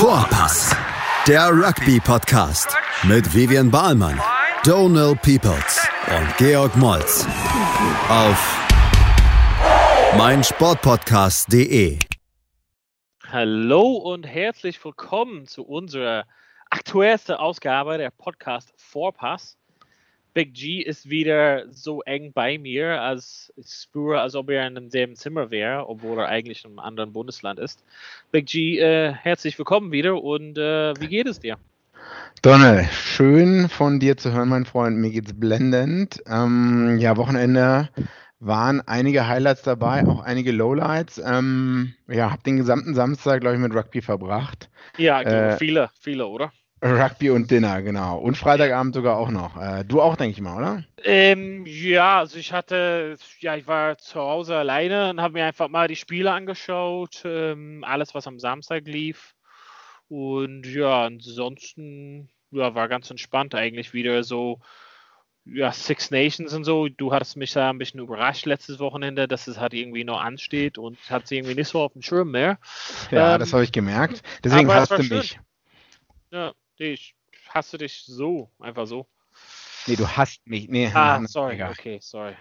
Vorpass, der Rugby-Podcast mit Vivian Bahlmann, Donal Peoples und Georg Moltz auf meinsportpodcast.de. Hallo und herzlich willkommen zu unserer aktuellsten Ausgabe der Podcast Vorpass. Big G ist wieder so eng bei mir, als ich spüre, als ob er in demselben Zimmer wäre, obwohl er eigentlich in einem anderen Bundesland ist. Big G, äh, herzlich willkommen wieder und äh, wie geht es dir? Donald, schön von dir zu hören, mein Freund. Mir geht's blendend. Ähm, ja, Wochenende waren einige Highlights dabei, auch einige Lowlights. Ähm, ja, hab den gesamten Samstag, glaube ich, mit Rugby verbracht. Ja, äh, viele, viele, oder? Rugby und Dinner, genau. Und Freitagabend sogar auch noch. Äh, du auch, denke ich mal, oder? Ähm, ja, also ich hatte, ja, ich war zu Hause alleine und habe mir einfach mal die Spiele angeschaut, ähm, alles, was am Samstag lief. Und ja, ansonsten, ja, war ganz entspannt eigentlich wieder so, ja, Six Nations und so. Du hattest mich da ein bisschen überrascht letztes Wochenende, dass es halt irgendwie noch ansteht und hat sie irgendwie nicht so auf dem Schirm mehr. Ja, ähm, das habe ich gemerkt. Deswegen hast du mich. Ja, ich hasse dich so, einfach so. Nee, du hast mich. Nee, ah, sorry, egal. okay, sorry.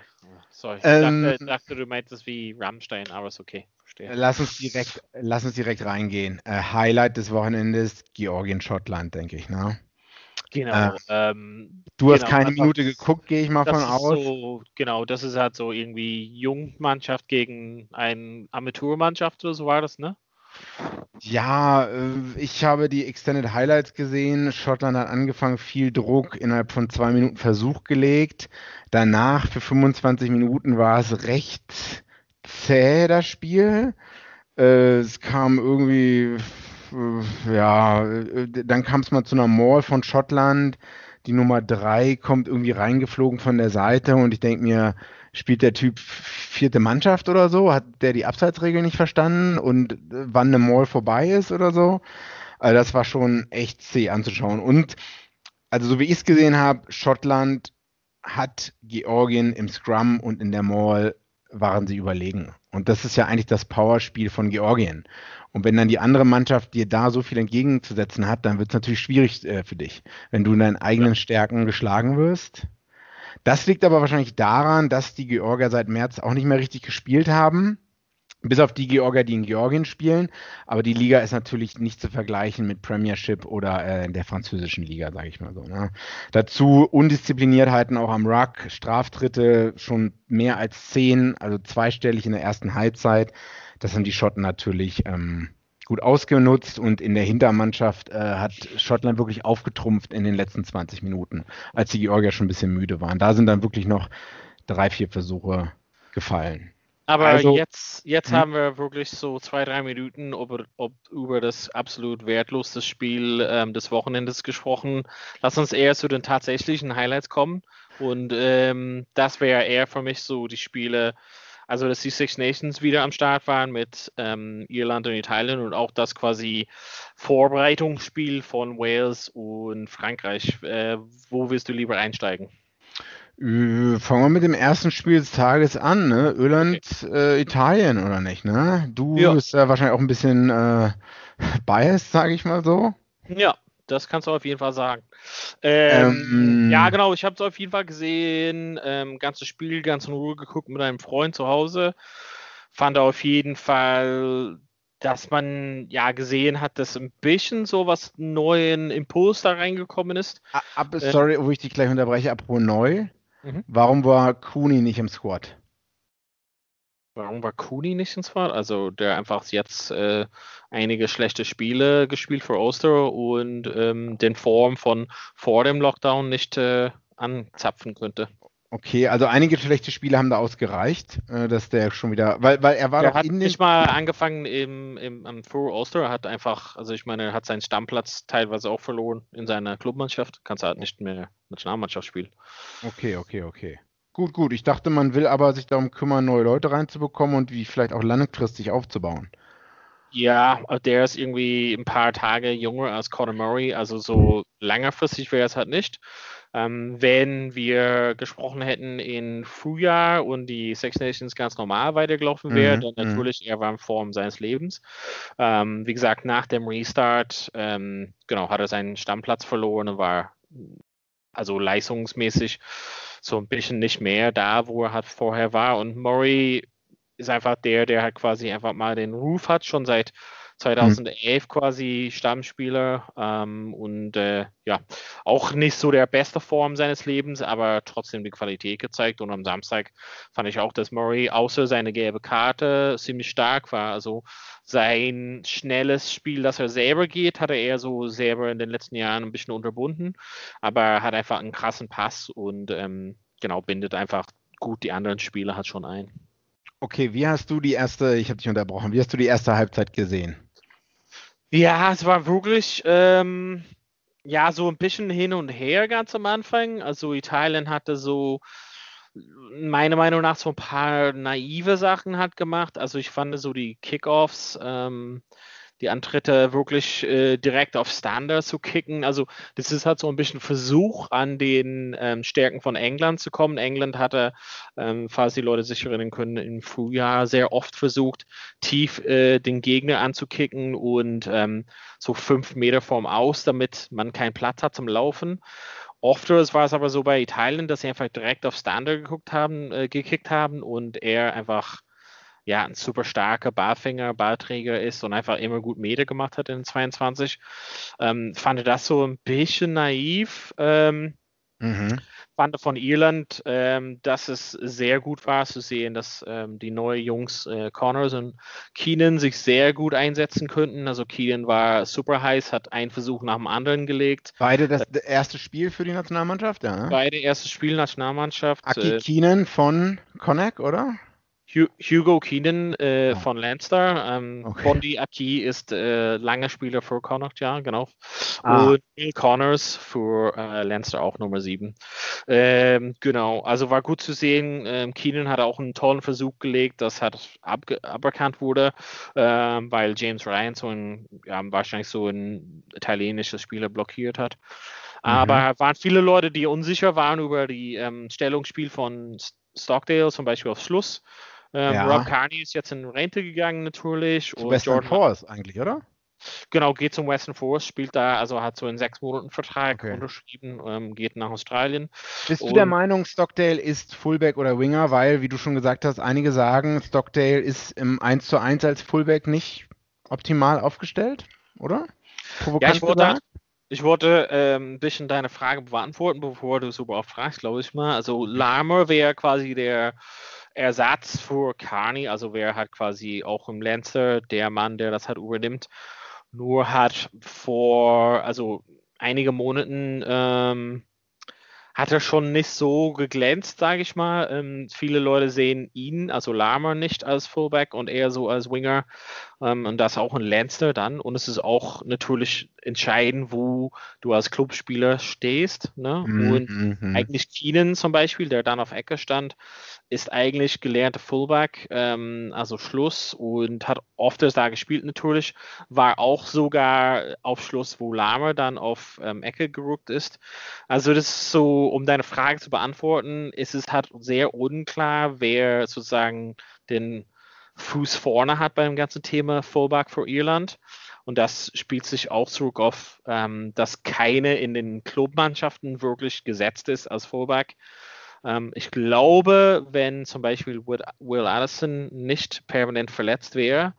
Sorry. Ich ähm, dachte, dachte, du meintest wie Rammstein, aber ist okay. Verstehe. Lass uns direkt, lass uns direkt reingehen. Äh, Highlight des Wochenendes, Georgien-Schottland, denke ich, ne? Genau. Äh, ähm, du genau, hast keine Minute geguckt, gehe ich mal von aus. So, genau, das ist halt so irgendwie Jungmannschaft gegen eine Amateurmannschaft oder so war das, ne? Ja, äh, ich habe die Extended Highlights gesehen. Schottland hat angefangen, viel Druck innerhalb von zwei Minuten Versuch gelegt. Danach für 25 Minuten war es recht zäh, das Spiel. Äh, es kam irgendwie, äh, ja, dann kam es mal zu einer Mall von Schottland. Die Nummer drei kommt irgendwie reingeflogen von der Seite und ich denke mir, spielt der Typ vierte Mannschaft oder so? Hat der die Abseitsregel nicht verstanden und wann eine Mall vorbei ist oder so? Also das war schon echt zäh anzuschauen. Und also so wie ich es gesehen habe, Schottland hat Georgien im Scrum und in der Mall waren sie überlegen. Und das ist ja eigentlich das Powerspiel von Georgien. Und wenn dann die andere Mannschaft dir da so viel entgegenzusetzen hat, dann wird es natürlich schwierig äh, für dich, wenn du in deinen eigenen Stärken geschlagen wirst. Das liegt aber wahrscheinlich daran, dass die Georgier seit März auch nicht mehr richtig gespielt haben. Bis auf die Georgier, die in Georgien spielen. Aber die Liga ist natürlich nicht zu vergleichen mit Premiership oder äh, der französischen Liga, sage ich mal so. Ne? Dazu Undiszipliniertheiten auch am Ruck, Straftritte schon mehr als zehn, also zweistellig in der ersten Halbzeit. Das haben die Schotten natürlich ähm, gut ausgenutzt und in der Hintermannschaft äh, hat Schottland wirklich aufgetrumpft in den letzten 20 Minuten, als die Georgier schon ein bisschen müde waren. Da sind dann wirklich noch drei, vier Versuche gefallen. Aber also, jetzt, jetzt hm? haben wir wirklich so zwei, drei Minuten ob über das absolut wertlose Spiel ähm, des Wochenendes gesprochen. Lass uns eher zu den tatsächlichen Highlights kommen. Und ähm, das wäre eher für mich so die Spiele, also dass die Six Nations wieder am Start waren mit ähm, Irland und Italien und auch das quasi Vorbereitungsspiel von Wales und Frankreich. Äh, wo willst du lieber einsteigen? Äh, fangen wir mit dem ersten Spiel des Tages an, ne? Irland, okay. äh, Italien oder nicht, ne? Du ja. bist ja wahrscheinlich auch ein bisschen äh, biased, sage ich mal so. Ja, das kannst du auf jeden Fall sagen. Ähm, ähm, ja, genau, ich habe es auf jeden Fall gesehen. Ähm, ganzes Spiel ganz in Ruhe geguckt mit einem Freund zu Hause. Fand auf jeden Fall, dass man ja gesehen hat, dass ein bisschen so was neuen Impuls da reingekommen ist. Ab, äh, sorry, wo ich dich gleich unterbreche, apropos neu. Mhm. Warum war Cooney nicht im Squad? Warum war Cooney nicht ins Squad? Also der einfach jetzt äh, einige schlechte Spiele gespielt für Oster und ähm, den Form von vor dem Lockdown nicht äh, anzapfen könnte. Okay, also einige schlechte Spiele haben da ausgereicht, äh, dass der schon wieder, weil, weil er war der doch hat in nicht mal angefangen im, im am Full Oster, er hat einfach, also ich meine, er hat seinen Stammplatz teilweise auch verloren in seiner Clubmannschaft, kannst halt nicht mehr Nationalmannschaft spielen. Okay, okay, okay. Gut, gut. Ich dachte, man will aber sich darum kümmern, neue Leute reinzubekommen und wie vielleicht auch langfristig aufzubauen. Ja, der ist irgendwie ein paar Tage jünger als Conor Murray, also so längerfristig wäre es halt nicht. Ähm, wenn wir gesprochen hätten in Frühjahr und die Six Nations ganz normal weitergelaufen wäre, mhm, dann mhm. natürlich er war in Form seines Lebens. Ähm, wie gesagt, nach dem Restart, ähm, genau, hat er seinen Stammplatz verloren und war also leistungsmäßig so ein bisschen nicht mehr da, wo er halt vorher war. Und Murray ist einfach der, der halt quasi einfach mal den Ruf hat, schon seit 2011 mhm. quasi Stammspieler ähm, und äh, ja, auch nicht so der beste Form seines Lebens, aber trotzdem die Qualität gezeigt. Und am Samstag fand ich auch, dass Murray außer seine gelbe Karte ziemlich stark war. Also sein schnelles Spiel, das er selber geht, hat er eher so selber in den letzten Jahren ein bisschen unterbunden, aber hat einfach einen krassen Pass und ähm, genau bindet einfach gut die anderen Spieler hat schon ein. Okay, wie hast du die erste, ich habe dich unterbrochen, wie hast du die erste Halbzeit gesehen? Ja, es war wirklich, ähm, ja, so ein bisschen hin und her ganz am Anfang. Also Italien hatte so, meiner Meinung nach, so ein paar naive Sachen hat gemacht. Also ich fand so die Kickoffs, ähm, die Antritte wirklich äh, direkt auf Standard zu kicken. Also das ist halt so ein bisschen Versuch, an den ähm, Stärken von England zu kommen. England hatte, ähm, falls die Leute sich erinnern können, im Frühjahr sehr oft versucht, tief äh, den Gegner anzukicken und ähm, so fünf Meter vorm Aus, damit man keinen Platz hat zum Laufen. Oft war es aber so bei Italien, dass sie einfach direkt auf Standard geguckt haben, äh, gekickt haben und er einfach ja, ein super starker Ballfänger, Ballträger ist und einfach immer gut Meter gemacht hat in 22. Ähm, fand das so ein bisschen naiv. Ähm, mhm. Fand von Irland, ähm, dass es sehr gut war zu sehen, dass ähm, die neuen Jungs äh, Connors und Keenan sich sehr gut einsetzen könnten. Also Keenan war super heiß, hat einen Versuch nach dem anderen gelegt. Beide das äh, erste Spiel für die Nationalmannschaft, ja? Beide erste Spiel Nationalmannschaft. Aki äh, Keenan von Connacht, oder? Hugo Keenan äh, oh. von Lancer. Ähm, okay. Bondi Aki ist äh, langer Spieler für Connacht, ja, genau. Ah. Und Neil Connors für äh, Lancer auch Nummer 7. Ähm, genau, also war gut zu sehen. Ähm, Keenan hat auch einen tollen Versuch gelegt, das hat aberkannt wurde, ähm, weil James Ryan so ein, ja, wahrscheinlich so ein italienisches Spieler blockiert hat. Mhm. Aber waren viele Leute, die unsicher waren über die ähm, Stellungsspiel von Stockdale, zum Beispiel auf Schluss. Ähm, ja. Rob Carney ist jetzt in Rente gegangen natürlich. Zu und Western Jordan Force eigentlich, oder? Genau, geht zum Western Force, spielt da, also hat so einen sechs Monaten Vertrag okay. unterschrieben, ähm, geht nach Australien. Bist und, du der Meinung, Stockdale ist Fullback oder Winger? Weil, wie du schon gesagt hast, einige sagen, Stockdale ist im 1 zu 1 als Fullback nicht optimal aufgestellt, oder? Provokant ja, ich wollte, ich wollte ähm, ein bisschen deine Frage beantworten, bevor du so überhaupt fragst, glaube ich mal. Also Lamer wäre quasi der Ersatz für Carney, also wer hat quasi auch im Lancer der Mann, der das halt übernimmt. Nur hat vor, also einige Monaten ähm, hat er schon nicht so geglänzt, sage ich mal. Ähm, viele Leute sehen ihn, also Lama, nicht als Fullback und eher so als Winger. Ähm, und das auch ein Lancer dann. Und es ist auch natürlich entscheidend, wo du als Clubspieler stehst. Ne? Mm Und mhm. eigentlich Keenan zum Beispiel, der dann auf Ecke stand, ist eigentlich gelernter Fullback, ähm, also Schluss und hat oft da gespielt natürlich, war auch sogar auf Schluss, wo Lama dann auf ähm, Ecke gerückt ist. Also das ist so, um deine Frage zu beantworten, ist es halt sehr unklar, wer sozusagen den Fuß vorne hat beim ganzen Thema Fullback für Irland. Und das spielt sich auch zurück auf, ähm, dass keine in den Clubmannschaften wirklich gesetzt ist als Fullback. Ähm, ich glaube, wenn zum Beispiel Will Allison nicht permanent verletzt wäre,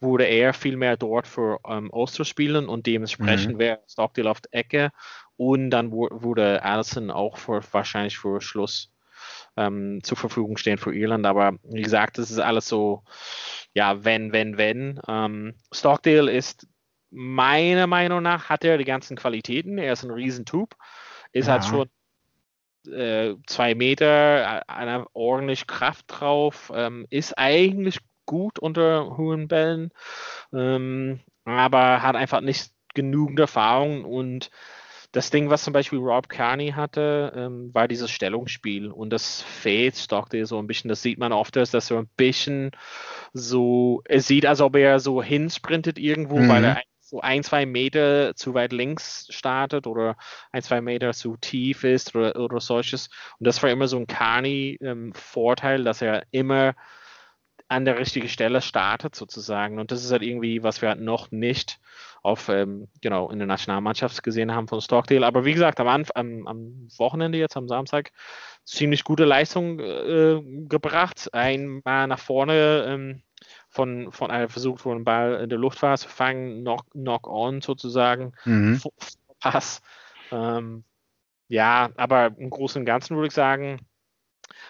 würde er viel mehr dort für ähm, Oster spielen und dementsprechend mhm. wäre Stockdale auf der Ecke und dann würde Allison auch für, wahrscheinlich für Schluss ähm, zur Verfügung stehen für Irland. Aber wie gesagt, das ist alles so, ja, wenn, wenn, wenn. Ähm, Stockdale ist meiner Meinung nach, hat er die ganzen Qualitäten. Er ist ein Riesentub, ist halt ja. halt schon äh, zwei Meter, einer ordentlich Kraft drauf, ähm, ist eigentlich gut unter hohen Bällen, ähm, aber hat einfach nicht genügend Erfahrung und das Ding, was zum Beispiel Rob Carney hatte, ähm, war dieses Stellungsspiel und das fehlt Stockdale so ein bisschen. Das sieht man oft, dass er so ein bisschen so, es sieht, als ob er so hinsprintet irgendwo, mhm. weil er so ein, zwei Meter zu weit links startet oder ein, zwei Meter zu tief ist oder, oder solches. Und das war immer so ein Carney-Vorteil, ähm, dass er immer an der richtigen Stelle startet sozusagen. Und das ist halt irgendwie, was wir halt noch nicht auf, ähm, genau, in der Nationalmannschaft gesehen haben von Stockdale. Aber wie gesagt, am, am, am Wochenende jetzt, am Samstag, ziemlich gute Leistung äh, gebracht. Einmal nach vorne ähm, von, von einer versucht, wo ein Ball in der Luft war, zu fangen, knock, knock on sozusagen, mhm. Pass. Ähm, ja, aber im Großen und Ganzen würde ich sagen,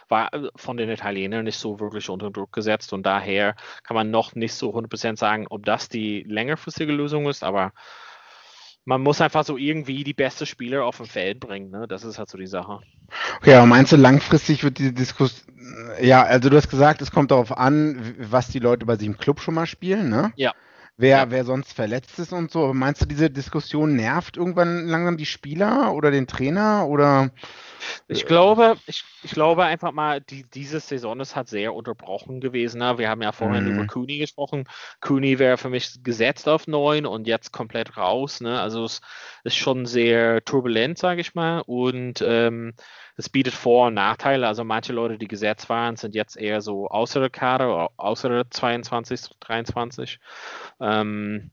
war äh, von den Italienern nicht so wirklich unter Druck gesetzt und daher kann man noch nicht so 100% sagen, ob das die längerfristige Lösung ist, aber man muss einfach so irgendwie die beste Spieler auf dem Feld bringen. Ne? Das ist halt so die Sache. Okay, aber meinst du, langfristig wird diese Diskussion. Ja, also du hast gesagt, es kommt darauf an, was die Leute bei sich im Club schon mal spielen, ne? Ja wer, ja. wer sonst verletzt ist und so. Aber meinst du, diese Diskussion nervt irgendwann langsam die Spieler oder den Trainer oder? Ich glaube, ich, ich glaube einfach mal, die, diese Saison ist halt sehr unterbrochen gewesen. Ne? Wir haben ja vorhin mhm. über Cooney gesprochen. Cooney wäre für mich gesetzt auf neun und jetzt komplett raus. Ne? Also es ist schon sehr turbulent, sage ich mal. Und ähm, es bietet Vor- und Nachteile. Also manche Leute, die gesetzt waren, sind jetzt eher so außer der Kader, außer der 22, 23. Ähm,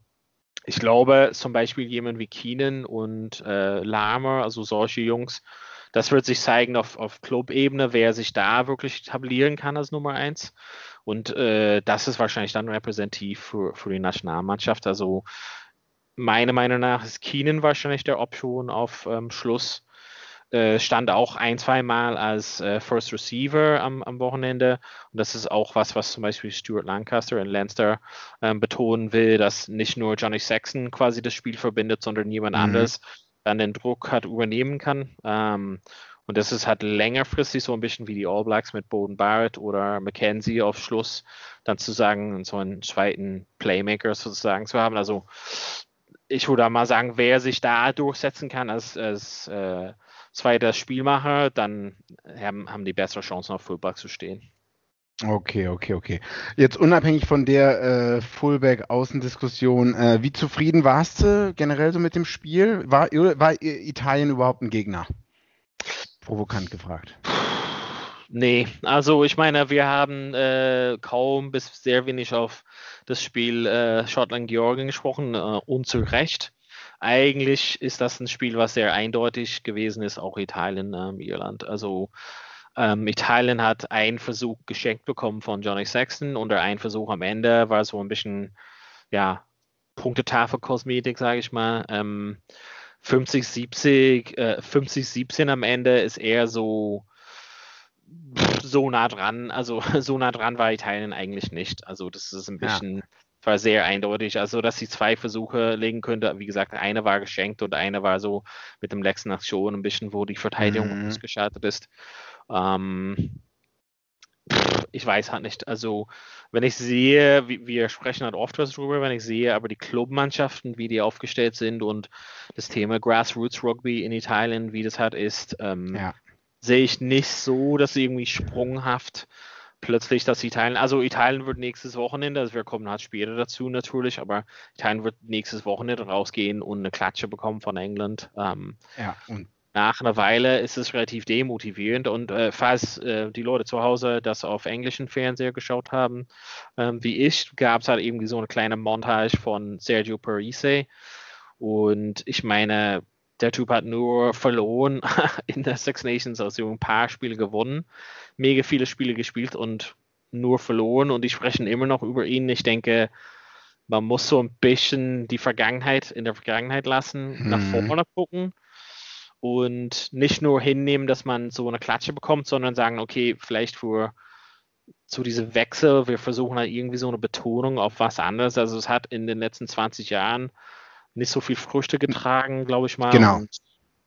ich glaube zum Beispiel jemand wie Keenan und äh, Lamer, also solche Jungs, das wird sich zeigen auf, auf Club-Ebene, wer sich da wirklich etablieren kann als Nummer eins. Und äh, das ist wahrscheinlich dann repräsentativ für, für die Nationalmannschaft. Also meiner Meinung nach ist Keenan wahrscheinlich der Option auf ähm, Schluss. Äh, stand auch ein, zwei Mal als äh, First Receiver am, am, Wochenende. Und das ist auch was, was zum Beispiel Stuart Lancaster in Lancaster ähm, betonen will, dass nicht nur Johnny Saxon quasi das Spiel verbindet, sondern jemand mhm. anderes dann den Druck hat übernehmen kann. Ähm, und das ist halt längerfristig so ein bisschen wie die All Blacks mit Bowden Barrett oder McKenzie auf Schluss, dann zu sagen, so einen zweiten Playmaker sozusagen zu haben. Also ich würde mal sagen, wer sich da durchsetzen kann als, als äh, zweiter Spielmacher, dann haben, haben die bessere Chancen auf Fullback zu stehen. Okay, okay, okay. Jetzt unabhängig von der äh, Fullback-Außendiskussion, äh, wie zufrieden warst du generell so mit dem Spiel? War, war Italien überhaupt ein Gegner? Provokant gefragt. Nee, also ich meine, wir haben äh, kaum bis sehr wenig auf das Spiel äh, Schottland-Georgien gesprochen, äh, unzurecht eigentlich ist das ein Spiel, was sehr eindeutig gewesen ist, auch Italien, ähm, Irland. Also ähm, Italien hat einen Versuch geschenkt bekommen von Johnny Sexton und der ein Versuch am Ende war so ein bisschen, ja, Punktetafel-Kosmetik, sage ich mal. Ähm, 50, 70, äh, 50, 17 am Ende ist eher so so nah dran, also so nah dran war Italien eigentlich nicht. Also das ist ein bisschen ja war sehr eindeutig. Also, dass sie zwei Versuche legen könnte. Wie gesagt, eine war geschenkt und eine war so mit dem letzten Aktion ein bisschen, wo die Verteidigung mhm. ausgeschaltet ist. Ähm, ich weiß halt nicht. Also, wenn ich sehe, wir sprechen halt oft was drüber, wenn ich sehe, aber die Clubmannschaften, wie die aufgestellt sind und das Thema Grassroots Rugby in Italien, wie das halt ist, ähm, ja. sehe ich nicht so, dass sie irgendwie sprunghaft plötzlich, dass Italien, also Italien wird nächstes Wochenende, also wir kommen halt später dazu natürlich, aber Italien wird nächstes Wochenende rausgehen und eine Klatsche bekommen von England. Ähm, ja, und nach einer Weile ist es relativ demotivierend und äh, falls äh, die Leute zu Hause das auf englischen Fernseher geschaut haben, ähm, wie ich, gab es halt irgendwie so eine kleine Montage von Sergio Parise und ich meine, der Typ hat nur verloren in der Six Nations, also ein paar Spiele gewonnen, mega viele Spiele gespielt und nur verloren und die sprechen immer noch über ihn. Ich denke, man muss so ein bisschen die Vergangenheit in der Vergangenheit lassen, hm. nach vorne gucken und nicht nur hinnehmen, dass man so eine Klatsche bekommt, sondern sagen, okay, vielleicht für zu diesem Wechsel, wir versuchen halt irgendwie so eine Betonung auf was anderes. Also es hat in den letzten 20 Jahren nicht so viel Früchte getragen, glaube ich mal. Genau. Und,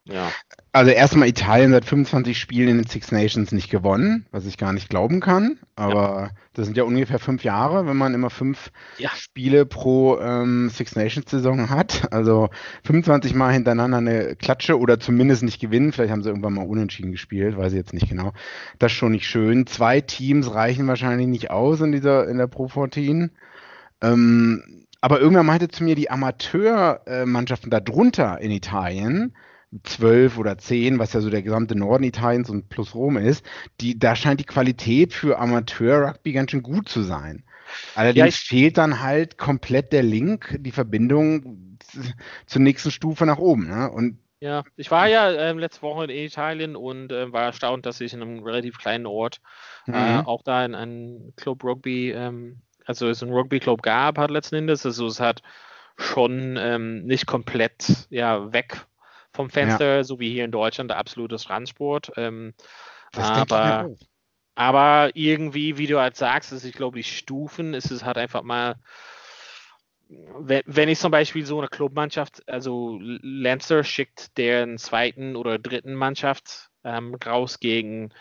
ja. Also erstmal Italien seit 25 Spielen in den Six Nations nicht gewonnen, was ich gar nicht glauben kann. Aber ja. das sind ja ungefähr fünf Jahre, wenn man immer fünf ja. Spiele pro ähm, Six Nations Saison hat. Also 25 Mal hintereinander eine Klatsche oder zumindest nicht gewinnen. Vielleicht haben sie irgendwann mal unentschieden gespielt, weiß ich jetzt nicht genau. Das ist schon nicht schön. Zwei Teams reichen wahrscheinlich nicht aus in dieser in der Pro 14. Ähm, aber irgendwer meinte zu mir, die Amateurmannschaften darunter in Italien, zwölf oder zehn, was ja so der gesamte Norden Italiens und plus Rom ist, die, da scheint die Qualität für Amateur-Rugby ganz schön gut zu sein. Allerdings ja, fehlt dann halt komplett der Link, die Verbindung zur nächsten Stufe nach oben. Ne? Und ja, ich war ja ähm, letzte Woche in Italien und äh, war erstaunt, dass ich in einem relativ kleinen Ort äh, mhm. äh, auch da in einem Club Rugby, ähm, also es ein Rugby-Club gab, hat letzten Endes. Also es hat schon ähm, nicht komplett ja, weg vom Fenster, ja. so wie hier in Deutschland, der absolute Randsport. Ähm, aber, aber irgendwie, wie du halt sagst, ist, ich glaube, die Stufen ist es halt einfach mal wenn, wenn ich zum Beispiel so eine Clubmannschaft, also Lancer schickt deren zweiten oder dritten Mannschaft ähm, raus gegen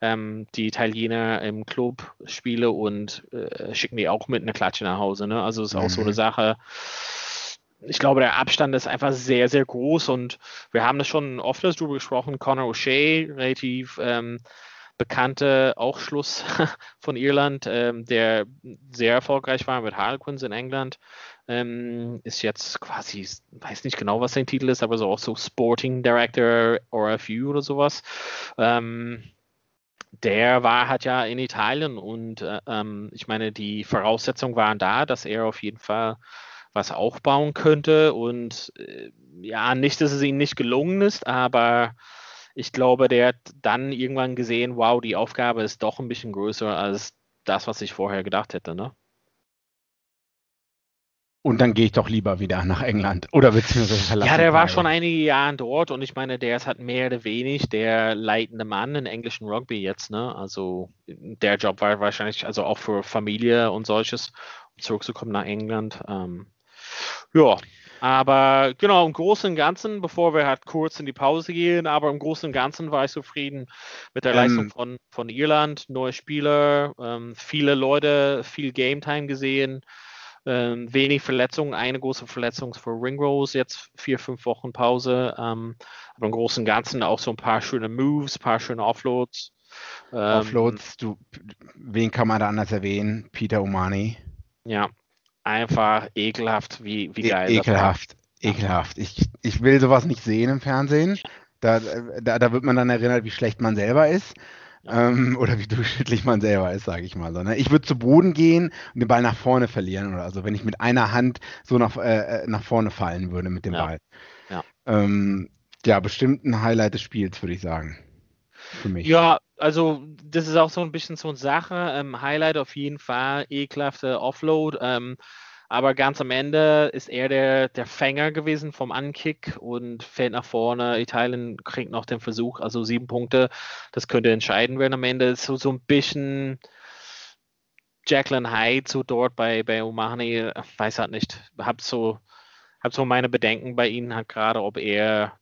ähm, die Italiener im Club spiele und äh, schicken die auch mit einer Klatsche nach Hause. Ne? Also ist auch mhm. so eine mhm. Sache. Ich glaube, der Abstand ist einfach sehr, sehr groß und wir haben das schon oft darüber gesprochen. Conor O'Shea, relativ ähm, bekannte auch Schluss von Irland, ähm, der sehr erfolgreich war mit Harlequins in England, ähm, ist jetzt quasi, weiß nicht genau, was sein Titel ist, aber so auch so Sporting Director RFU oder sowas. Ähm, der war halt ja in Italien und äh, ähm, ich meine, die Voraussetzungen waren da, dass er auf jeden Fall was aufbauen könnte und äh, ja, nicht, dass es ihm nicht gelungen ist, aber ich glaube, der hat dann irgendwann gesehen, wow, die Aufgabe ist doch ein bisschen größer als das, was ich vorher gedacht hätte, ne? Und dann gehe ich doch lieber wieder nach England oder beziehungsweise. Ja, der war schon einige Jahre dort und ich meine, der ist halt mehr oder weniger der leitende Mann in englischen Rugby jetzt, ne? Also der Job war wahrscheinlich, also auch für Familie und solches, um zurückzukommen nach England. Ähm, ja, aber genau, im Großen und Ganzen, bevor wir halt kurz in die Pause gehen, aber im Großen und Ganzen war ich zufrieden mit der ähm, Leistung von, von Irland. Neue Spieler, ähm, viele Leute, viel Game Time gesehen, ähm, wenig Verletzungen, eine große Verletzung für Ringrose, jetzt vier, fünf Wochen Pause. Ähm, aber im Großen und Ganzen auch so ein paar schöne Moves, ein paar schöne Offloads. Ähm, Offloads, du, wen kann man da anders erwähnen? Peter Omani. Ja, einfach ekelhaft, wie, wie e geil. E ekelhaft, ekelhaft. Ich, ich will sowas nicht sehen im Fernsehen. Da, da, da wird man dann erinnert, wie schlecht man selber ist. Ähm, oder wie durchschnittlich man selber ist, sage ich mal so. Ne? Ich würde zu Boden gehen und den Ball nach vorne verlieren oder also wenn ich mit einer Hand so nach, äh, äh, nach vorne fallen würde mit dem ja. Ball. Ja. Ähm, ja, bestimmt ein Highlight des Spiels, würde ich sagen. Für mich. Ja, also das ist auch so ein bisschen so eine Sache. Ähm, Highlight auf jeden Fall, ekelhafte Offload. Ähm, aber ganz am Ende ist er der, der Fänger gewesen vom Ankick und fällt nach vorne. Italien kriegt noch den Versuch, also sieben Punkte. Das könnte entscheiden werden am Ende. So, so ein bisschen Jacqueline Hyde so dort bei, bei Omani, weiß halt nicht. Hab so, hab so meine Bedenken bei ihnen halt gerade, ob er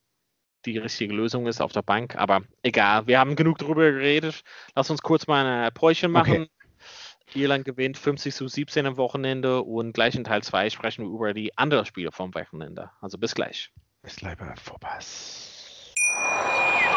die richtige Lösung ist auf der Bank. Aber egal, wir haben genug darüber geredet. Lass uns kurz mal ein Päuschen machen. Okay. Irland gewinnt 50 zu 17 am Wochenende und gleich in Teil 2 sprechen wir über die anderen Spiele vom Wochenende. Also bis gleich. Bis gleich bei Vorpass.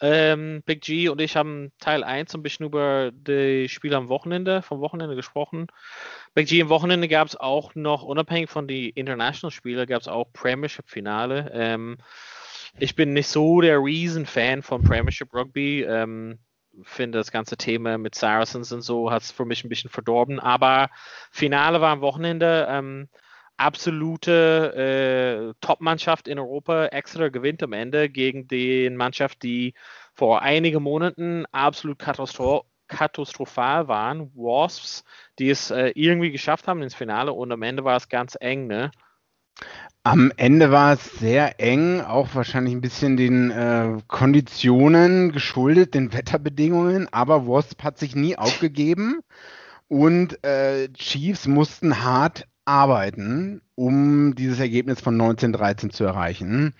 Ähm, Big G und ich haben Teil 1 ein bisschen über die Spiele am Wochenende, vom Wochenende gesprochen. Big G am Wochenende gab es auch noch, unabhängig von den International-Spielen, gab es auch Premiership-Finale. Ähm, ich bin nicht so der Riesen-Fan von Premiership Rugby. Ähm, finde das ganze Thema mit Saracens und so hat es für mich ein bisschen verdorben. Aber Finale war am Wochenende. Ähm, absolute äh, Top-Mannschaft in Europa. Extra gewinnt am Ende gegen die Mannschaft, die vor einigen Monaten absolut katastro katastrophal waren. Wasps, die es äh, irgendwie geschafft haben ins Finale und am Ende war es ganz eng, ne? Am Ende war es sehr eng, auch wahrscheinlich ein bisschen den äh, Konditionen geschuldet, den Wetterbedingungen, aber Wasp hat sich nie aufgegeben und äh, Chiefs mussten hart arbeiten, um dieses Ergebnis von 1913 zu erreichen.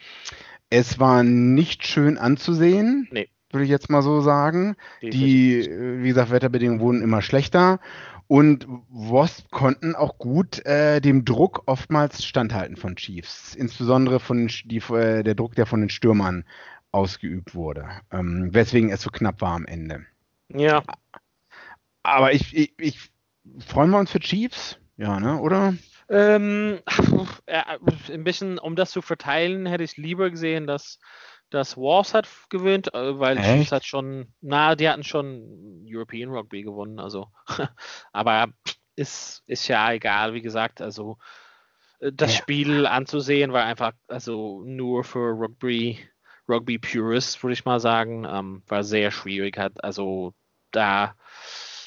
Es war nicht schön anzusehen, nee. würde ich jetzt mal so sagen. Die, äh, wie gesagt, Wetterbedingungen wurden immer schlechter. Und Wasp konnten auch gut äh, dem Druck oftmals standhalten von Chiefs, insbesondere von die, äh, der Druck, der von den Stürmern ausgeübt wurde, ähm, weswegen es so knapp war am Ende. Ja. Aber ich, ich, ich freuen wir uns für Chiefs, ja, ne, oder? Ähm, äh, ein bisschen, um das zu verteilen, hätte ich lieber gesehen, dass dass Wars hat gewinnt, äh, weil Echt? Hat schon, na, die hatten schon European Rugby gewonnen, also, aber ist, ist ja egal, wie gesagt, also äh, das ja. Spiel anzusehen war einfach, also nur für Rugby, Rugby Purists, würde ich mal sagen, ähm, war sehr schwierig, hat, also da,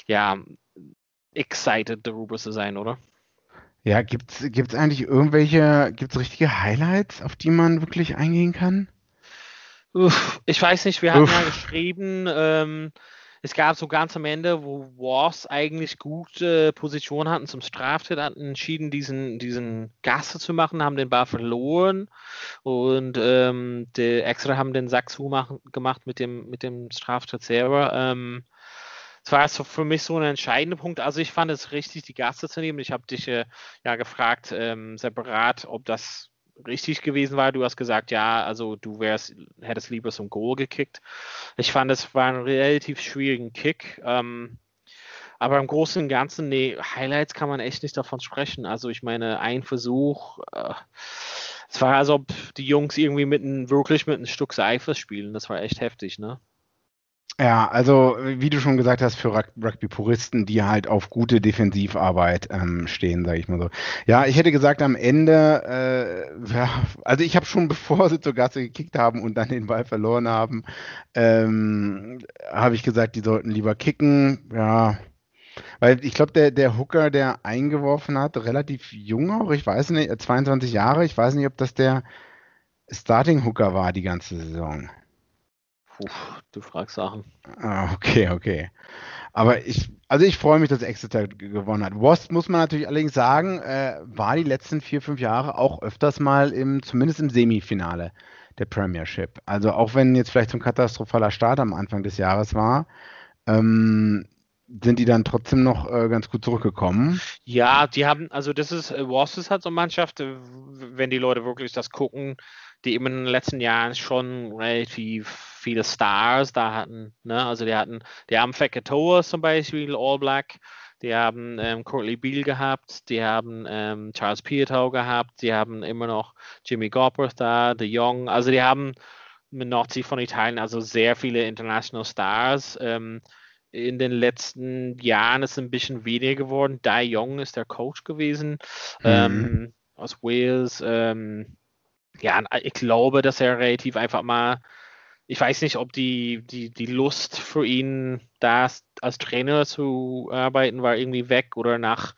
ja, excited darüber zu sein, oder? Ja, gibt's, gibt's eigentlich irgendwelche, gibt's richtige Highlights, auf die man wirklich eingehen kann? Uff, ich weiß nicht, wir hatten Uff. ja geschrieben, ähm, es gab so ganz am Ende, wo Wars eigentlich gute Position hatten zum Straftat, hatten entschieden, diesen, diesen Gasse zu machen, haben den Bar verloren und ähm, die Extra haben den Sack zugemacht mit dem, mit dem Straftat selber. Ähm, es war so für mich so ein entscheidender Punkt. Also ich fand es richtig, die Gasse zu nehmen. Ich habe dich äh, ja gefragt, ähm, separat, ob das richtig gewesen war. Du hast gesagt, ja, also du wärst, hättest lieber zum Goal gekickt. Ich fand, es war ein relativ schwierigen Kick. Ähm, aber im Großen und Ganzen, nee, Highlights kann man echt nicht davon sprechen. Also ich meine, ein Versuch, äh, es war, als ob die Jungs irgendwie mit ein, wirklich mit einem Stück Seife spielen. Das war echt heftig, ne? Ja, also wie du schon gesagt hast, für Rugby-Puristen, die halt auf gute Defensivarbeit ähm, stehen, sage ich mal so. Ja, ich hätte gesagt, am Ende, äh, ja, also ich habe schon bevor sie zur Gasse gekickt haben und dann den Ball verloren haben, ähm, habe ich gesagt, die sollten lieber kicken. Ja, weil ich glaube, der, der Hooker, der eingeworfen hat, relativ jung auch, ich weiß nicht, 22 Jahre, ich weiß nicht, ob das der Starting Hooker war die ganze Saison. Puh, du fragst Sachen. Ah, okay, okay. Aber ich, also ich freue mich, dass Exeter gewonnen hat. Wasp muss man natürlich allerdings sagen, äh, war die letzten vier, fünf Jahre auch öfters mal im, zumindest im Semifinale der Premiership. Also auch wenn jetzt vielleicht so ein katastrophaler Start am Anfang des Jahres war, ähm, sind die dann trotzdem noch äh, ganz gut zurückgekommen. Ja, die haben, also das ist, äh, Wasp ist halt so eine Mannschaft, äh, wenn die Leute wirklich das gucken, die eben in den letzten Jahren schon relativ viele Stars da hatten. Ne? Also die hatten, die haben Fekatoa zum Beispiel, All Black, die haben ähm, Courtney Beale gehabt, die haben ähm, Charles Pietau gehabt, die haben immer noch Jimmy Gopworth da, De Jong, also die haben mit Nordsee von Italien, also sehr viele International Stars. Ähm, in den letzten Jahren ist es ein bisschen weniger geworden. Dai Young ist der Coach gewesen mhm. ähm, aus Wales. Ähm, ja, ich glaube, dass er relativ einfach mal, ich weiß nicht, ob die, die, die Lust für ihn, da als Trainer zu arbeiten, war irgendwie weg oder nach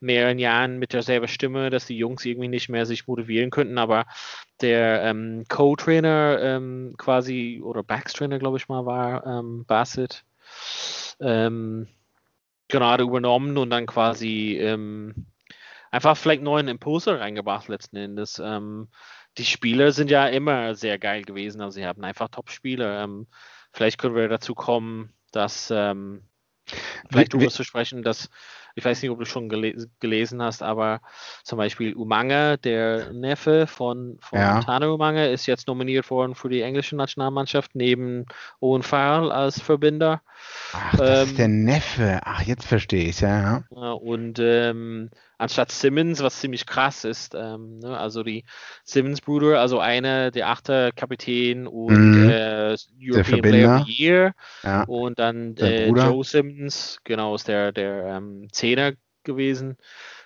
mehreren Jahren mit derselben Stimme, dass die Jungs irgendwie nicht mehr sich motivieren könnten, aber der ähm, Co-Trainer ähm, quasi oder Backs-Trainer, glaube ich mal, war ähm, Bassett, ähm, gerade übernommen und dann quasi ähm, einfach vielleicht neuen Impulse reingebracht letzten Endes. Ähm, die Spieler sind ja immer sehr geil gewesen. Also sie haben einfach Top-Spieler. Ähm, vielleicht können wir dazu kommen, dass ähm, vielleicht darüber zu sprechen, dass ich weiß nicht, ob du schon gele gelesen hast, aber zum Beispiel Umange, der Neffe von, von ja. Tana Umange, ist jetzt nominiert worden für die englische Nationalmannschaft neben Owen Farrell als Verbinder. Ach, das ähm, ist der Neffe. Ach, jetzt verstehe ich ja. ja. Und ähm, anstatt Simmons, was ziemlich krass ist. Ähm, ne? Also die Simmons-Brüder, also einer der achte Kapitän und mhm. äh, European Player of the Year. Ja. Und dann äh, Joe Simmons, genau, ist der, der ähm, Zehner gewesen.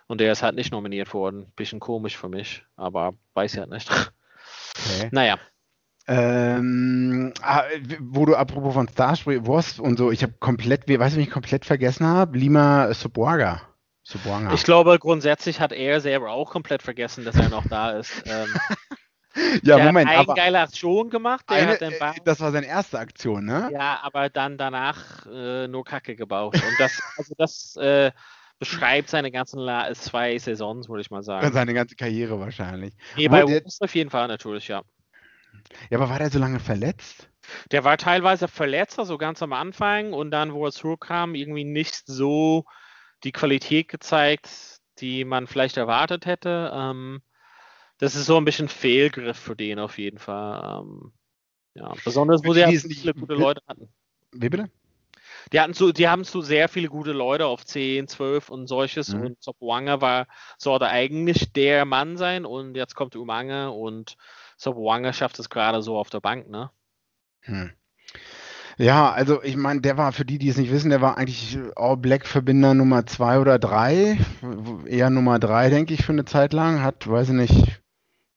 Und der ist halt nicht nominiert worden. Bisschen komisch für mich, aber weiß ja nicht. Okay. Naja. Ähm, ah, wo du apropos von Starspray Wasp und so, ich habe komplett, weißt du, wie ich komplett vergessen habe? Lima Soborga. Subuanga. Ich glaube, grundsätzlich hat er selber auch komplett vergessen, dass er noch da ist. Ähm, ja, der Moment. Hat eine geile Aktion gemacht. Eine, äh, das war seine erste Aktion, ne? Ja, aber dann danach äh, nur Kacke gebaut. Und das, also das, äh, beschreibt seine ganzen La zwei Saisons, würde ich mal sagen. Seine ganze Karriere wahrscheinlich. Nee, bei uns auf jeden Fall natürlich, ja. Ja, aber war der so lange verletzt? Der war teilweise verletzt, also ganz am Anfang und dann, wo er zurückkam, irgendwie nicht so die Qualität gezeigt, die man vielleicht erwartet hätte. Ähm, das ist so ein bisschen Fehlgriff für den auf jeden Fall. Ähm, ja, besonders, wo sie ja viele gute Leute hatten. Wie bitte? Die, hatten so, die haben so sehr viele gute Leute auf 10, 12 und solches. Mhm. Und Sopwanga war, sollte eigentlich der Mann sein und jetzt kommt Umange und Sopwanga schafft es gerade so auf der Bank, ne? Hm. Ja, also ich meine, der war für die, die es nicht wissen, der war eigentlich All Black Verbinder Nummer 2 oder 3, eher Nummer 3, denke ich, für eine Zeit lang, hat, weiß ich nicht,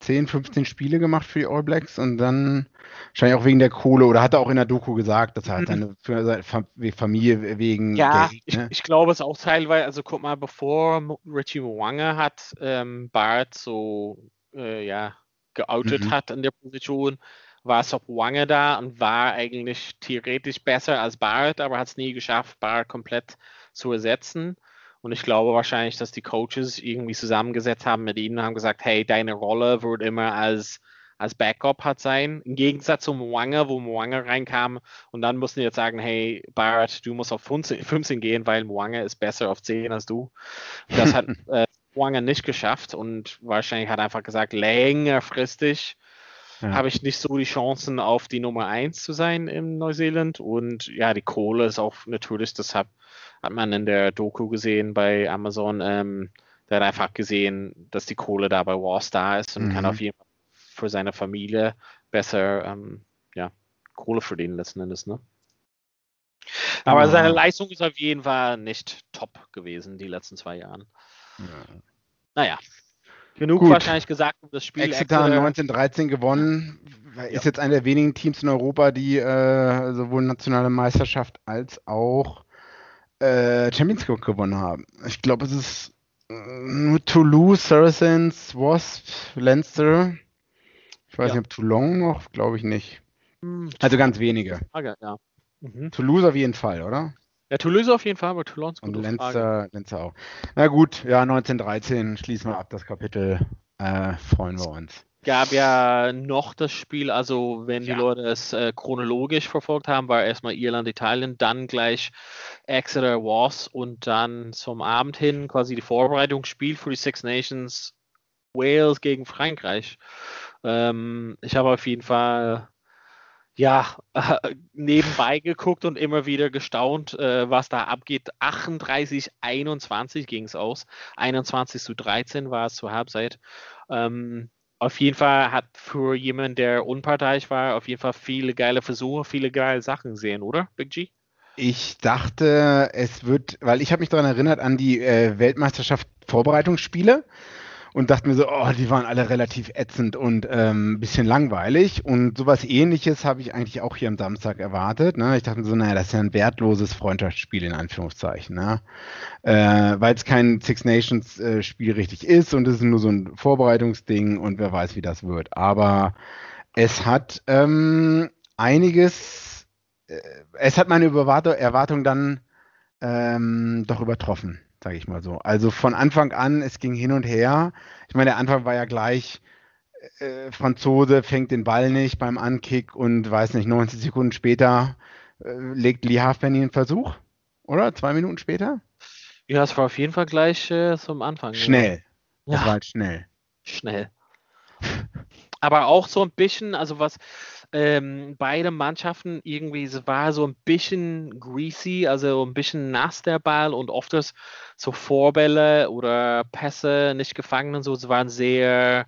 10, 15 Spiele gemacht für die All Blacks und dann wahrscheinlich auch wegen der Kohle oder hat er auch in der Doku gesagt, dass er halt seine, für seine Familie wegen ja, Geld, ne? ich, ich, glaube es auch teilweise, also guck mal, bevor Richie Mwanga hat ähm, Bart so äh, ja, geoutet mhm. hat in der Position, war Sopwange da und war eigentlich theoretisch besser als Bart, aber hat es nie geschafft, Bart komplett zu ersetzen. Und ich glaube wahrscheinlich, dass die Coaches irgendwie zusammengesetzt haben mit ihnen und haben gesagt, hey, deine Rolle wird immer als, als Backup hat sein. Im Gegensatz zu Mwanga, wo Mwanga reinkam und dann mussten die jetzt sagen, hey, Bart, du musst auf 15, 15 gehen, weil Mwanga ist besser auf 10 als du. Das hat äh, Mwanga nicht geschafft und wahrscheinlich hat er einfach gesagt, längerfristig ja. habe ich nicht so die Chancen, auf die Nummer 1 zu sein in Neuseeland. Und ja, die Kohle ist auch natürlich, deshalb hat man in der Doku gesehen bei Amazon, ähm, der hat einfach gesehen, dass die Kohle da bei Wars da ist und mhm. kann auf jeden Fall für seine Familie besser ähm, ja, Kohle verdienen letzten Endes. Ne? Aber mhm. seine Leistung ist auf jeden Fall nicht top gewesen die letzten zwei Jahren. Ja. Naja, genug Gut. wahrscheinlich gesagt um das Spiel. Exeter 1913 gewonnen. Ist ja. jetzt einer der wenigen Teams in Europa, die äh, sowohl nationale Meisterschaft als auch äh, Champions League gewonnen haben. Ich glaube, es ist äh, nur Toulouse, Saracens, Wasp, Leinster. Ich weiß ja. nicht, ob Toulon noch, glaube ich nicht. Hm, also ganz wenige. Frage, ja. Mhm. Toulouse auf jeden Fall, oder? Ja, Toulouse auf jeden Fall, aber Toulon Und Lenzer, Lenzer auch. Na gut, ja, 1913 schließen wir ab das Kapitel. Äh, freuen wir uns gab ja noch das Spiel, also wenn ja. die Leute es äh, chronologisch verfolgt haben, war erstmal Irland, Italien, dann gleich Exeter Wars und dann zum Abend hin quasi die Vorbereitungsspiel für die Six Nations Wales gegen Frankreich. Ähm, ich habe auf jeden Fall ja, äh, nebenbei geguckt und immer wieder gestaunt, äh, was da abgeht. 38, 21 ging es aus. 21 zu 13 war es zur Halbzeit. Ähm, auf jeden Fall hat für jemanden, der unparteiisch war, auf jeden Fall viele geile Versuche, viele geile Sachen gesehen, oder, Big G? Ich dachte, es wird, weil ich habe mich daran erinnert an die äh, Weltmeisterschaft Vorbereitungsspiele und dachte mir so, oh, die waren alle relativ ätzend und ähm, bisschen langweilig. Und sowas ähnliches habe ich eigentlich auch hier am Samstag erwartet. Ne? Ich dachte mir so, naja, das ist ja ein wertloses Freundschaftsspiel in Anführungszeichen. Ne? Äh, Weil es kein Six Nations äh, Spiel richtig ist und es ist nur so ein Vorbereitungsding und wer weiß, wie das wird. Aber es hat ähm, einiges, äh, es hat meine Erwartung dann ähm, doch übertroffen sage ich mal so. Also von Anfang an, es ging hin und her. Ich meine, der Anfang war ja gleich, äh, Franzose fängt den Ball nicht beim Ankick und weiß nicht, 90 Sekunden später äh, legt Lee Halfpenny einen Versuch, oder? Zwei Minuten später? Ja, es war auf jeden Fall gleich äh, zum Anfang. Schnell. Ja. Das war halt schnell. Schnell. Aber auch so ein bisschen, also was, ähm, beide Mannschaften irgendwie, es war so ein bisschen greasy, also ein bisschen nass der Ball und oft so Vorbälle oder Pässe nicht gefangen und so. Es waren sehr,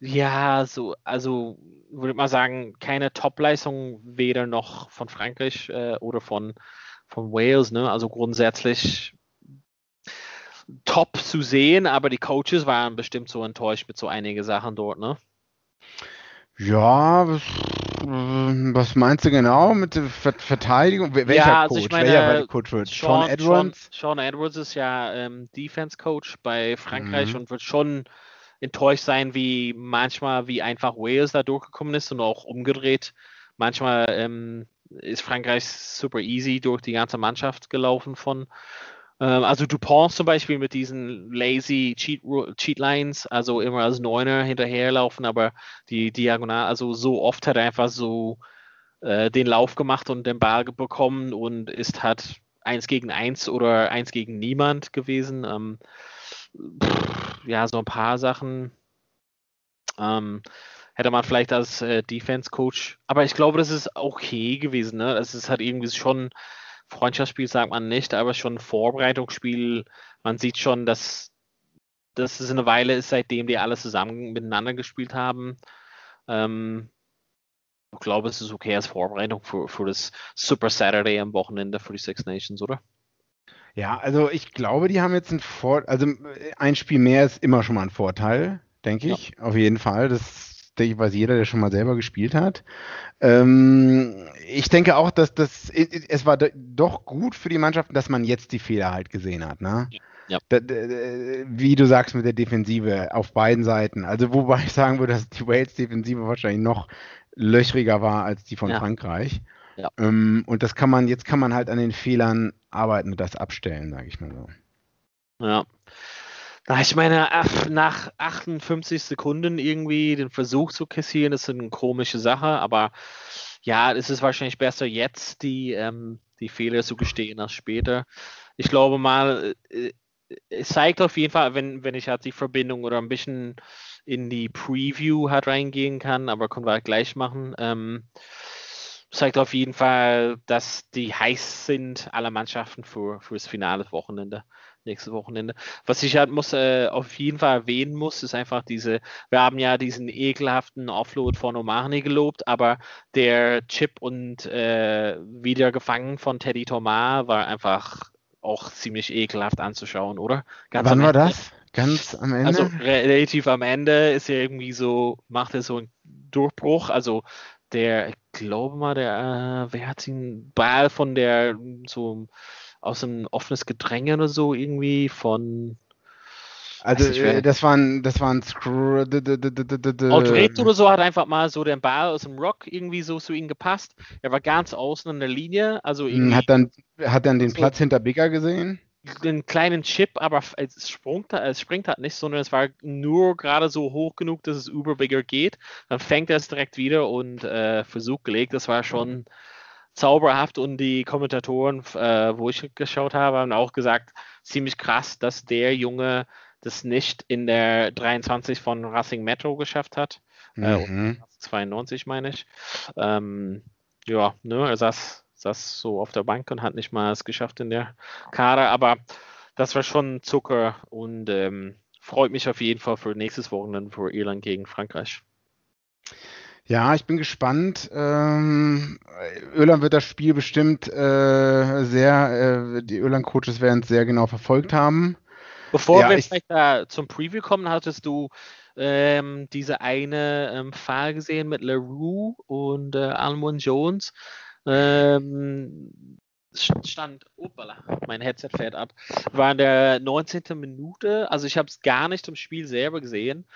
ja, so, also würde man sagen, keine Top-Leistung weder noch von Frankreich äh, oder von, von Wales, ne? Also grundsätzlich top zu sehen, aber die Coaches waren bestimmt so enttäuscht mit so einigen Sachen dort, ne? Ja, was, was meinst du genau mit der Verteidigung? Welcher ja, also Coach? Ich meine, Welcher Coach? Sean, Sean Edwards? Sean, Sean, Edwards ist ja ähm, Defense Coach bei Frankreich mhm. und wird schon enttäuscht sein, wie manchmal, wie einfach Wales da durchgekommen ist und auch umgedreht. Manchmal ähm, ist Frankreich super easy durch die ganze Mannschaft gelaufen von also Dupont zum Beispiel mit diesen lazy Cheat, Cheat Lines, also immer als Neuner hinterherlaufen, aber die Diagonal, also so oft hat er einfach so äh, den Lauf gemacht und den Ball bekommen und ist halt eins gegen eins oder eins gegen niemand gewesen. Ähm, pff, ja, so ein paar Sachen ähm, hätte man vielleicht als äh, Defense Coach, aber ich glaube, das ist okay gewesen. Ne? Es ist halt irgendwie schon Freundschaftsspiel, sagt man nicht, aber schon ein Vorbereitungsspiel. Man sieht schon, dass, dass es eine Weile ist, seitdem die alle zusammen miteinander gespielt haben. Ähm, ich glaube, es ist okay als Vorbereitung für, für das Super Saturday am Wochenende für die Six Nations, oder? Ja, also ich glaube, die haben jetzt ein Vor also ein Spiel mehr ist immer schon mal ein Vorteil, denke ich, ja. auf jeden Fall. Das denke ich, weiß jeder, der schon mal selber gespielt hat. Ähm, ich denke auch, dass das es war doch gut für die Mannschaften, dass man jetzt die Fehler halt gesehen hat, ne? Ja. Ja. wie du sagst mit der Defensive auf beiden Seiten. Also wobei ich sagen würde, dass die Wales Defensive wahrscheinlich noch löchriger war als die von ja. Frankreich. Ja. Ähm, und das kann man, jetzt kann man halt an den Fehlern arbeiten und das abstellen, sage ich mal so. Ja. Ich meine, nach 58 Sekunden irgendwie den Versuch zu kassieren, ist eine komische Sache, aber ja, es ist wahrscheinlich besser jetzt, die, ähm, die Fehler zu gestehen als später. Ich glaube mal, äh, es zeigt auf jeden Fall, wenn, wenn ich halt die Verbindung oder ein bisschen in die Preview halt reingehen kann, aber können wir halt gleich machen. Ähm, zeigt auf jeden Fall, dass die heiß sind, alle Mannschaften für, für das finale Wochenende, nächstes Wochenende. Was ich halt muss, äh, auf jeden Fall erwähnen muss, ist einfach diese, wir haben ja diesen ekelhaften Offload von Omani gelobt, aber der Chip und äh, wieder gefangen von Teddy Thomas war einfach auch ziemlich ekelhaft anzuschauen, oder? Ganz Wann war das? Ganz am Ende? Also relativ am Ende ist er irgendwie so, macht er so einen Durchbruch. Also der, ich glaube mal, der, äh, wer hat den Ball von der, so aus einem offenes Gedränge oder so irgendwie von also äh, das war ein, das war ein Screw. Oder so hat einfach mal so den Ball aus dem Rock irgendwie so zu ihm gepasst. Er war ganz außen in der Linie, also hm, irgendwie. Hat dann, hat dann den so Platz hinter Bigger gesehen? Den kleinen Chip, aber es, springt, es springt halt nicht, sondern es war nur gerade so hoch genug, dass es über Bigger geht. Dann fängt er es direkt wieder und äh, versucht gelegt. Das war schon zauberhaft und die Kommentatoren, äh, wo ich geschaut habe, haben auch gesagt, ziemlich krass, dass der Junge das nicht in der 23 von Racing Metro geschafft hat. Äh, mhm. Äh, 92 meine ich. Ähm, ja, ne, er saß, saß so auf der Bank und hat nicht mal es geschafft in der Kader, aber das war schon Zucker und ähm, freut mich auf jeden Fall für nächstes Wochenende für Irland gegen Frankreich. Ja, ich bin gespannt. Ähm, Irland wird das Spiel bestimmt äh, sehr, äh, die Irland-Coaches werden es sehr genau verfolgt haben. Bevor ja, wir vielleicht da zum Preview kommen, hattest du ähm, diese eine ähm, Fall gesehen mit LaRue und äh, Almond Jones. Ähm, stand, opala, mein Headset fährt ab, war in der 19. Minute, also ich habe es gar nicht im Spiel selber gesehen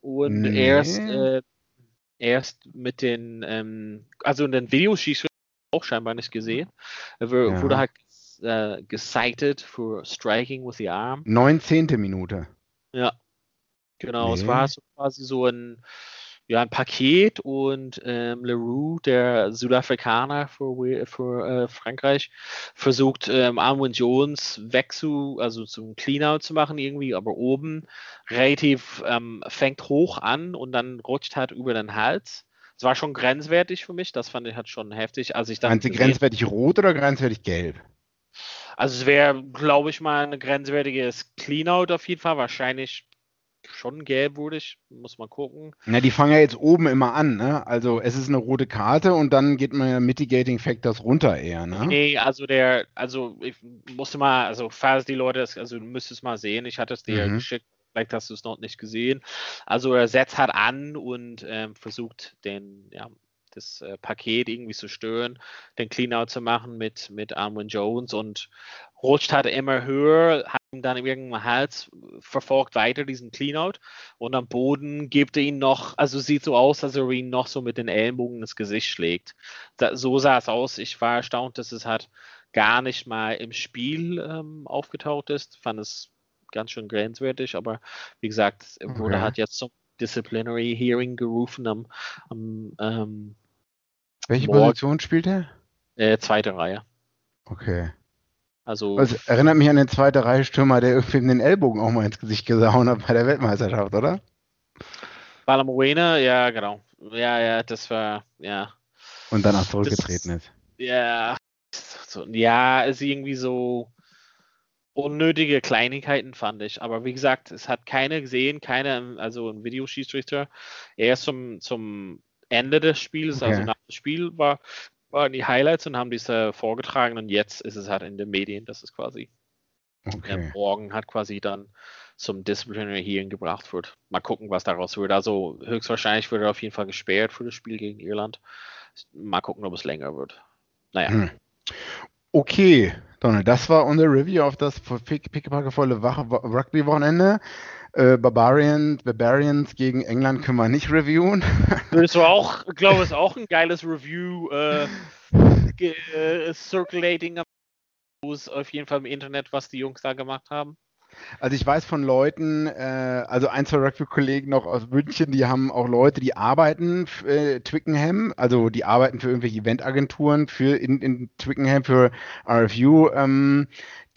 und nee. erst, äh, erst mit den, ähm, also in den Videos auch scheinbar nicht gesehen, ja. wurde halt äh, gesighted für Striking with the Arm. 19. Minute. Ja, genau. Nee. Es war so quasi so ein, ja, ein Paket und ähm, Leroux, der Südafrikaner für, für äh, Frankreich, versucht ähm, Armand Jones weg zu, also zum Cleanout zu machen irgendwie, aber oben relativ ähm, fängt hoch an und dann rutscht halt über den Hals. Es war schon grenzwertig für mich, das fand ich halt schon heftig. Als ich du grenzwertig rot oder grenzwertig gelb? Also es wäre, glaube ich, mal ein grenzwertiges Cleanout auf jeden Fall. Wahrscheinlich schon gelbwürdig, muss man gucken. Na, die fangen ja jetzt oben immer an, ne? Also es ist eine rote Karte und dann geht man ja Mitigating Factors runter eher, ne? Nee, also der, also ich musste mal, also falls die Leute das, also du müsstest mal sehen, ich hatte es dir mhm. geschickt, vielleicht hast du es noch nicht gesehen. Also er setzt halt an und ähm, versucht den, ja, das äh, Paket irgendwie zu stören, den Cleanout zu machen mit, mit Armin Jones und rutscht halt immer höher, hat ihn dann irgendeinem Hals verfolgt weiter diesen Cleanout und am Boden gibt er ihn noch, also sieht so aus, als er ihn noch so mit den Ellenbogen ins Gesicht schlägt. Da, so sah es aus. Ich war erstaunt, dass es halt gar nicht mal im Spiel ähm, aufgetaucht ist. Fand es ganz schön grenzwertig, aber wie gesagt, wurde Okay. hat jetzt zum Disciplinary Hearing gerufen am, am ähm, Welche Morgen. Position spielt er? äh, zweite Reihe. Okay. Also Also erinnert mich an den zweite Reihe Stürmer, der irgendwie den Ellbogen auch mal ins Gesicht gehauen hat bei der Weltmeisterschaft, oder? Balamoena, ja, genau. Ja, ja, das war, ja. Und danach zurückgetreten ist. Ja, so, ja, ist irgendwie so unnötige Kleinigkeiten, fand ich. Aber wie gesagt, es hat keiner gesehen, keiner, also ein Videoschiedsrichter. Erst zum, zum Ende des Spiels, also Okay. nach dem Spiel war, waren die Highlights und haben diese vorgetragen und jetzt ist es halt in den Medien, das ist quasi Okay. morgen hat quasi dann zum Disciplinary Hearing gebracht wird. Mal gucken, was daraus wird. Also höchstwahrscheinlich wird er auf jeden Fall gesperrt für das Spiel gegen Irland. Mal gucken, ob es länger wird. Naja. Hm. Okay, Donald, das war unsere Review auf das pick- pickepackevolle Rugby-Wochenende. Äh, Barbarians, Barbarians gegen England können wir nicht reviewen. Das war auch, glaube ich, auch ein geiles Review. Äh, äh, circulating auf jeden Fall im Internet, was die Jungs da gemacht haben. Also ich weiß von Leuten, äh, also ein, zwei Rugby-Kollegen noch aus München, die haben auch Leute, die arbeiten äh, Twickenham, also die arbeiten für irgendwelche Eventagenturen für in, in Twickenham für RFU, ähm,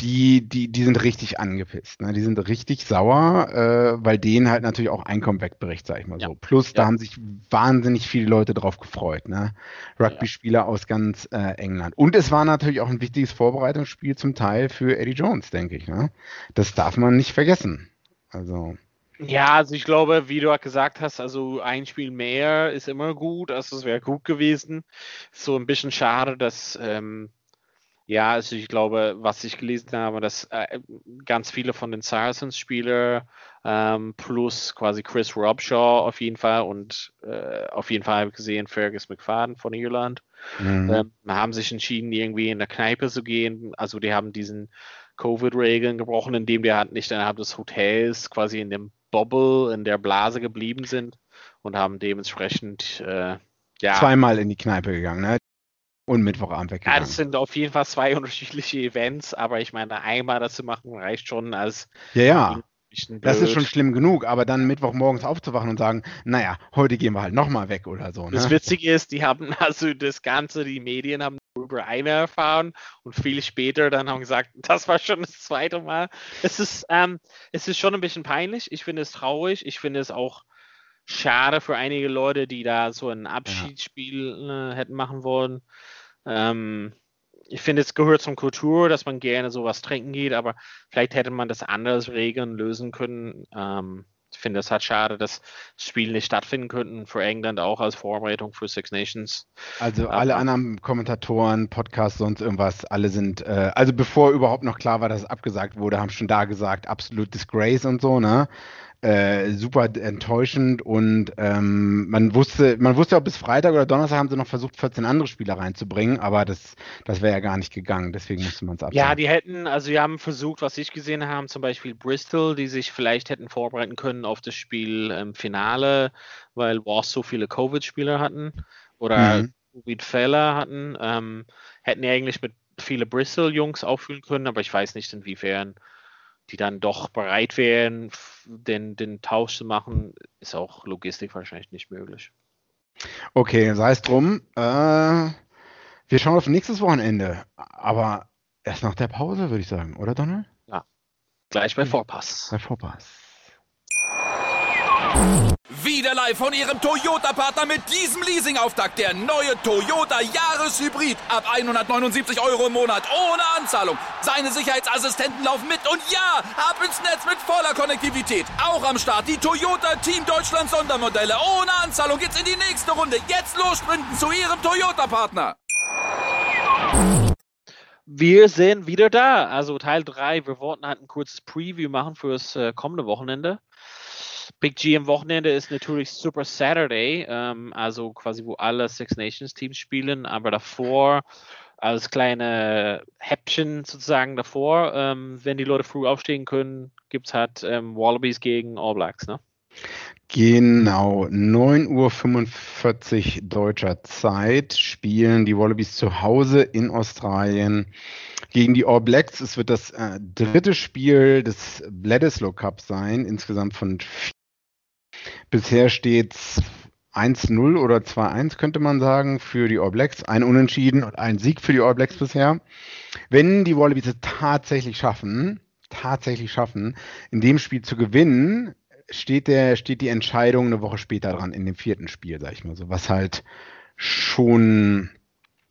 die, die, die sind richtig angepisst. Ne? Die sind richtig sauer, äh, weil denen halt natürlich auch Einkommen wegbricht, sag ich mal Ja. so. Plus, da Ja. haben sich wahnsinnig viele Leute drauf gefreut. Ne? Rugby-Spieler aus ganz äh, England. Und es war natürlich auch ein wichtiges Vorbereitungsspiel zum Teil für Eddie Jones, denke ich. Ne? Das darf man nicht vergessen. Also, Ja, also ich glaube, wie du auch gesagt hast, also ein Spiel mehr ist immer gut, also es wäre gut gewesen. So ein bisschen schade, dass, ähm, ja, also ich glaube, was ich gelesen habe, dass äh, ganz viele von den Saracens-Spieler ähm, plus quasi Chris Robshaw auf jeden Fall und äh, auf jeden Fall habe ich gesehen Fergus McFadden von Irland mhm. ähm, haben sich entschieden, irgendwie in der Kneipe zu gehen. Also die haben diesen Covid-Regeln gebrochen, indem die halt nicht innerhalb des Hotels quasi in dem Bubble, in der Blase geblieben sind und haben dementsprechend, äh, ja, zweimal in die Kneipe gegangen, ne? Und Mittwochabend ja, weggegangen. das sind auf jeden Fall zwei unterschiedliche Events, aber ich meine, einmal das zu machen reicht schon als ja, ja. Das ist schon schlimm genug, aber dann Mittwochmorgens aufzuwachen und sagen, naja, heute gehen wir halt nochmal weg oder so. Ne? Das Witzige ist, die haben also das Ganze, die Medien haben über eine erfahren und viel später dann haben gesagt, das war schon das zweite Mal. Es ist, ähm, es ist schon ein bisschen peinlich. Ich finde es traurig. Ich finde es auch schade für einige Leute, die da so ein Abschiedsspiel äh, hätten machen wollen. Ähm, ich finde, es gehört zum Kultur, dass man gerne sowas trinken geht, aber vielleicht hätte man das anders regeln, lösen können. Ähm, ich finde es halt schade, dass Spiele nicht stattfinden könnten für England auch als Vorbereitung für Six Nations. Also alle anderen Kommentatoren, Podcasts, sonst irgendwas, alle sind, äh, also bevor überhaupt noch klar war, dass es abgesagt wurde, haben schon da gesagt, absolut Disgrace und so, ne? Äh, super enttäuschend und ähm, man wusste, man wusste auch bis Freitag oder Donnerstag haben sie noch versucht, 14 andere Spieler reinzubringen, aber das, das wäre ja gar nicht gegangen, deswegen musste man es absagen. Ja, die hätten, also die haben versucht, was ich gesehen habe, zum Beispiel Bristol, die sich vielleicht hätten vorbereiten können auf das Spiel im Finale, weil Wasps so viele Covid-Spieler hatten oder Mhm. Covid-Fälle hatten, ähm, hätten eigentlich mit viele Bristol-Jungs auffüllen können, aber ich weiß nicht, inwiefern die dann doch bereit wären, den, den Tausch zu machen, ist auch Logistik wahrscheinlich nicht möglich. Okay, sei es drum. Äh, wir schauen auf nächstes Wochenende, aber erst nach der Pause, würde ich sagen, oder Donald? Gleich bei Vorpass. Bei Vorpass. Wieder live von Ihrem Toyota-Partner mit diesem Leasing-Auftakt. Der neue Toyota Jahreshybrid. Ab 179 Euro im Monat. Ohne Anzahlung. Seine Sicherheitsassistenten laufen mit. Und ja, ab ins Netz mit voller Konnektivität. Auch am Start die Toyota Team Deutschland Sondermodelle. Ohne Anzahlung geht's in die nächste Runde. Jetzt los sprinten zu Ihrem Toyota-Partner. Wir sind wieder da. Also Teil 3. Wir wollten halt ein kurzes Preview machen für das äh, kommende Wochenende. Big G am Wochenende ist natürlich Super Saturday, ähm, also quasi wo alle Six Nations Teams spielen, aber davor als kleine Häppchen sozusagen davor, ähm, wenn die Leute früh aufstehen können, gibt es halt ähm, Wallabies gegen All Blacks, ne? Genau, 9.45 Uhr deutscher Zeit spielen die Wallabies zu Hause in Australien gegen die All Blacks. Es wird das äh, dritte Spiel des Bledisloe Cup sein, insgesamt von vier. Bisher steht es 1-0 oder 2-1, könnte man sagen, für die All Blacks. Ein Unentschieden und ein Sieg für die All Blacks bisher. Wenn die Wallabies es tatsächlich schaffen, tatsächlich schaffen, in dem Spiel zu gewinnen, steht, der, steht die Entscheidung eine Woche später dran, in dem vierten Spiel, sag ich mal so, was halt schon,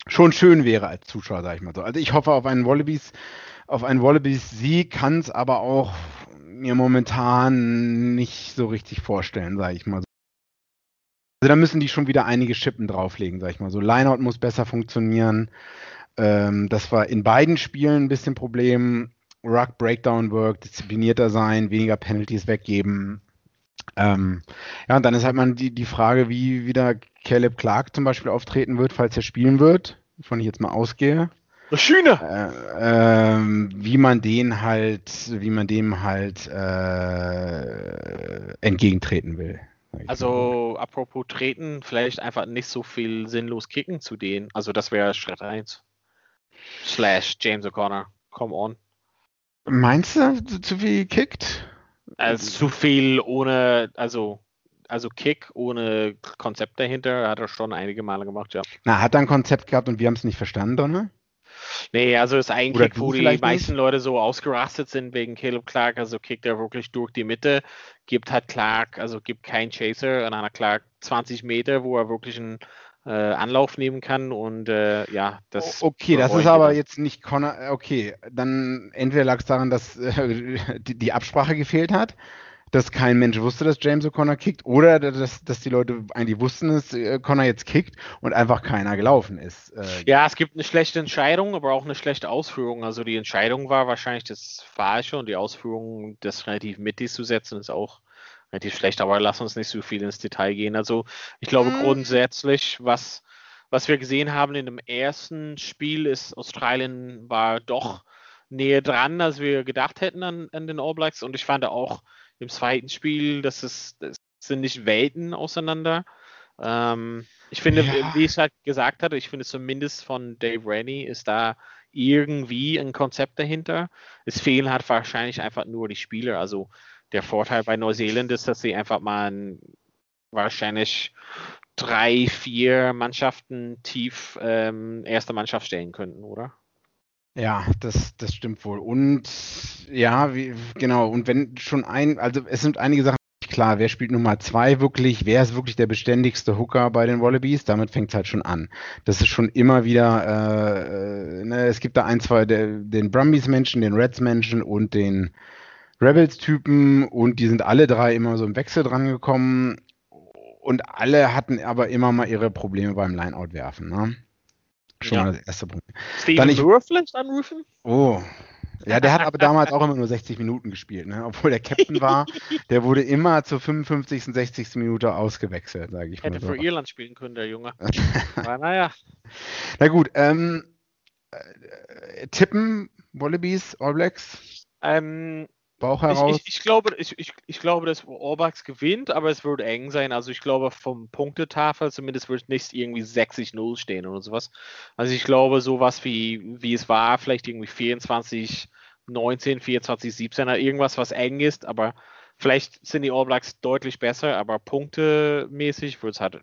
schon schön wäre als Zuschauer, sag ich mal so. Also ich hoffe auf einen Wallabies, auf einen Wallabies-Sieg, kann es aber auch mir momentan nicht so richtig vorstellen, sag ich mal so. Also da müssen die schon wieder einige Schippen drauflegen, sag ich mal so. Lineout muss besser funktionieren. Ähm, das war in beiden Spielen ein bisschen Problem. Ruck Breakdown Work, disziplinierter sein, weniger Penalties weggeben. Ähm, ja, und dann ist halt mal die, die Frage, wie wieder Caleb Clark zum Beispiel auftreten wird, falls er spielen wird, wovon ich jetzt mal ausgehe. Schöne. Äh, ähm, wie man den halt, wie man dem halt äh, entgegentreten will. Also apropos treten, vielleicht einfach nicht so viel sinnlos kicken zu denen. Also das wäre Schritt 1. Slash James O'Connor. Come on. Meinst du, zu viel kickt? Also zu viel ohne, also, also Kick ohne Konzept dahinter, hat er schon einige Male gemacht, ja. Na, hat er ein Konzept gehabt und wir haben es nicht verstanden, Donner? Nee, also ist eigentlich, wo die meisten nicht? Leute so ausgerastet sind wegen Caleb Clark, also kickt er wirklich durch die Mitte, gibt halt Clark, also gibt keinen Chaser und einer Clark 20 Meter, wo er wirklich einen äh, Anlauf nehmen kann und äh, ja, das. Okay, das ist aber jetzt nicht Connor. Äh, okay, dann entweder lag es daran, dass äh, die, die, Absprache gefehlt hat, dass kein Mensch wusste, dass James O'Connor kickt, oder dass, dass die Leute eigentlich wussten, dass äh, Connor jetzt kickt und einfach keiner gelaufen ist. Äh, ja, es gibt eine schlechte Entscheidung, aber auch eine schlechte Ausführung. Also die Entscheidung war wahrscheinlich das Falsche und die Ausführung, das relativ mittig zu setzen, ist auch relativ schlecht, aber lass uns nicht so viel ins Detail gehen. Also ich glaube mhm. grundsätzlich, was, was wir gesehen haben in dem ersten Spiel, ist Australien war doch näher dran, als wir gedacht hätten an, an den All Blacks. Und ich fand auch im zweiten Spiel, dass es das sind nicht Welten auseinander. Ähm, ich finde, ja. wie ich es halt gesagt hatte, ich finde zumindest von Dave Rennie ist da irgendwie ein Konzept dahinter. Es fehlen halt wahrscheinlich einfach nur die Spieler. Also der Vorteil bei Neuseeland ist, dass sie einfach mal wahrscheinlich drei, vier Mannschaften tief ähm, erste Mannschaft stellen könnten, oder? Ja, das, das stimmt wohl. Und ja, wie, genau, und wenn schon ein, also es sind einige Sachen klar, wer spielt Nummer zwei wirklich, wer ist wirklich der beständigste Hooker bei den Wallabies, damit fängt es halt schon an. Das ist schon immer wieder, äh, ne, es gibt da ein, zwei, der, den Brumbies-Menschen, den Reds-Menschen und den Rebels-Typen und die sind alle drei immer so im Wechsel dran gekommen und alle hatten aber immer mal ihre Probleme beim Lineout-Werfen. Ne? Schon ja. mal das erste Problem. Steven ich, vielleicht anrufen? Oh. Ja, der hat aber damals auch immer nur 60 Minuten gespielt, ne? obwohl der Captain war. Der wurde immer zur 55., 60. Minute ausgewechselt, sage ich Hätte mal. Hätte so. für Irland spielen können, der Junge. aber naja. Na gut, ähm, äh, tippen Wallabies, All Blacks? Ähm, Bauch heraus? Ich, ich, ich, glaube, ich, ich, ich glaube, dass Orbax gewinnt, aber es wird eng sein. Also ich glaube, vom Punktetafel zumindest wird nicht irgendwie 60-0 stehen oder sowas. Also ich glaube, sowas wie, wie es war, vielleicht irgendwie 24, 19, 24, 17, irgendwas, was eng ist, aber vielleicht sind die All Blacks deutlich besser, aber punktemäßig wird es halt,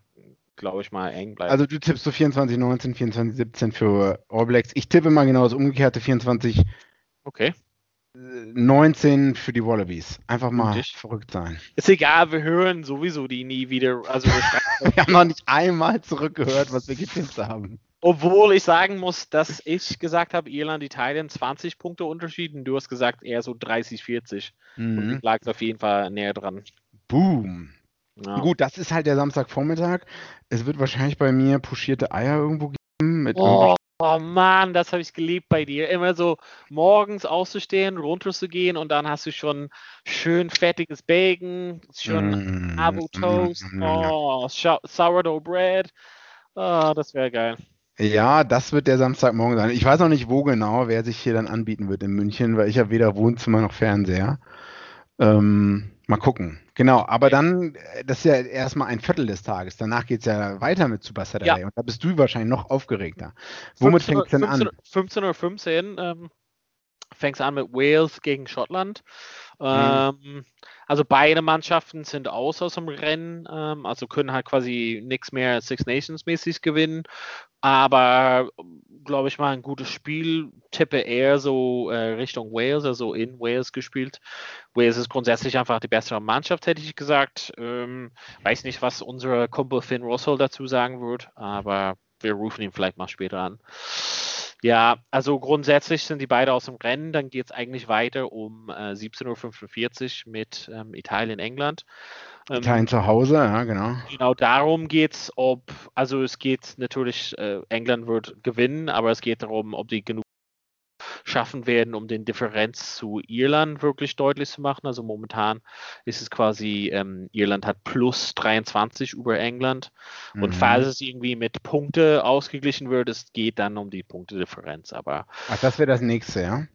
glaube ich, mal eng bleiben. Also du tippst so 24, 19, 24, 17 für All Blacks. Ich tippe mal genau das umgekehrte 24. Okay. 19 für die Wallabies. Einfach mal Richtig. verrückt sein. Ist egal, wir hören sowieso die nie wieder. Also wir, wir haben noch nicht einmal zurückgehört, was wir getippt haben. Obwohl ich sagen muss, dass ich gesagt habe, Irland, Italien 20 Punkte Unterschied und du hast gesagt eher so 30, 40. Mhm. Und lag auf jeden Fall näher dran. Boom. Ja. Gut, das ist halt der Samstagvormittag. Es wird wahrscheinlich bei mir puschierte Eier irgendwo geben mit oh, Oh Mann, das habe ich geliebt bei dir. Immer so morgens auszustehen, runterzugehen und dann hast du schon schön fettiges Bacon, schön mm, Avo Toast, mm, oh, Sourdough Bread. Oh, das wäre geil. Ja, das wird der Samstagmorgen sein. Ich weiß noch nicht, wo genau, wer sich hier dann anbieten wird in München, weil ich habe weder Wohnzimmer noch Fernseher. Ähm, mal gucken. Genau, aber dann, äh, das ist ja erstmal ein Viertel des Tages. Danach geht es ja weiter mit Super Saturday. Ja. Und da bist du wahrscheinlich noch aufgeregter. Womit fängt es denn 15, an? 15.15 Uhr ähm, fängt es an mit Wales gegen Schottland. Mhm. Also beide Mannschaften sind aus aus dem Rennen, ähm, also können halt quasi nichts mehr Six Nations mäßig gewinnen. Aber glaube ich mal ein gutes Spiel. Tippe eher so äh, Richtung Wales, also in Wales gespielt. Wales ist grundsätzlich einfach die bessere Mannschaft, hätte ich gesagt. Ähm, weiß nicht, was unser Kumpel Finn Russell dazu sagen wird, aber wir rufen ihn vielleicht mal später an. Ja, also grundsätzlich sind die beide aus dem Rennen. Dann geht es eigentlich weiter um äh, 17.45 Uhr mit ähm, Italien, England. Ähm, Italien zu Hause, ja, genau. Genau darum geht es, ob, also es geht natürlich, äh, England wird gewinnen, aber es geht darum, ob die genug schaffen werden, um den Differenz zu Irland wirklich deutlich zu machen. Also momentan ist es quasi, ähm, Irland hat plus 23 über England. Mhm. Und falls es irgendwie mit Punkte ausgeglichen wird, es geht dann um die Punktedifferenz. Aber Ach, das wäre das nächste, ja?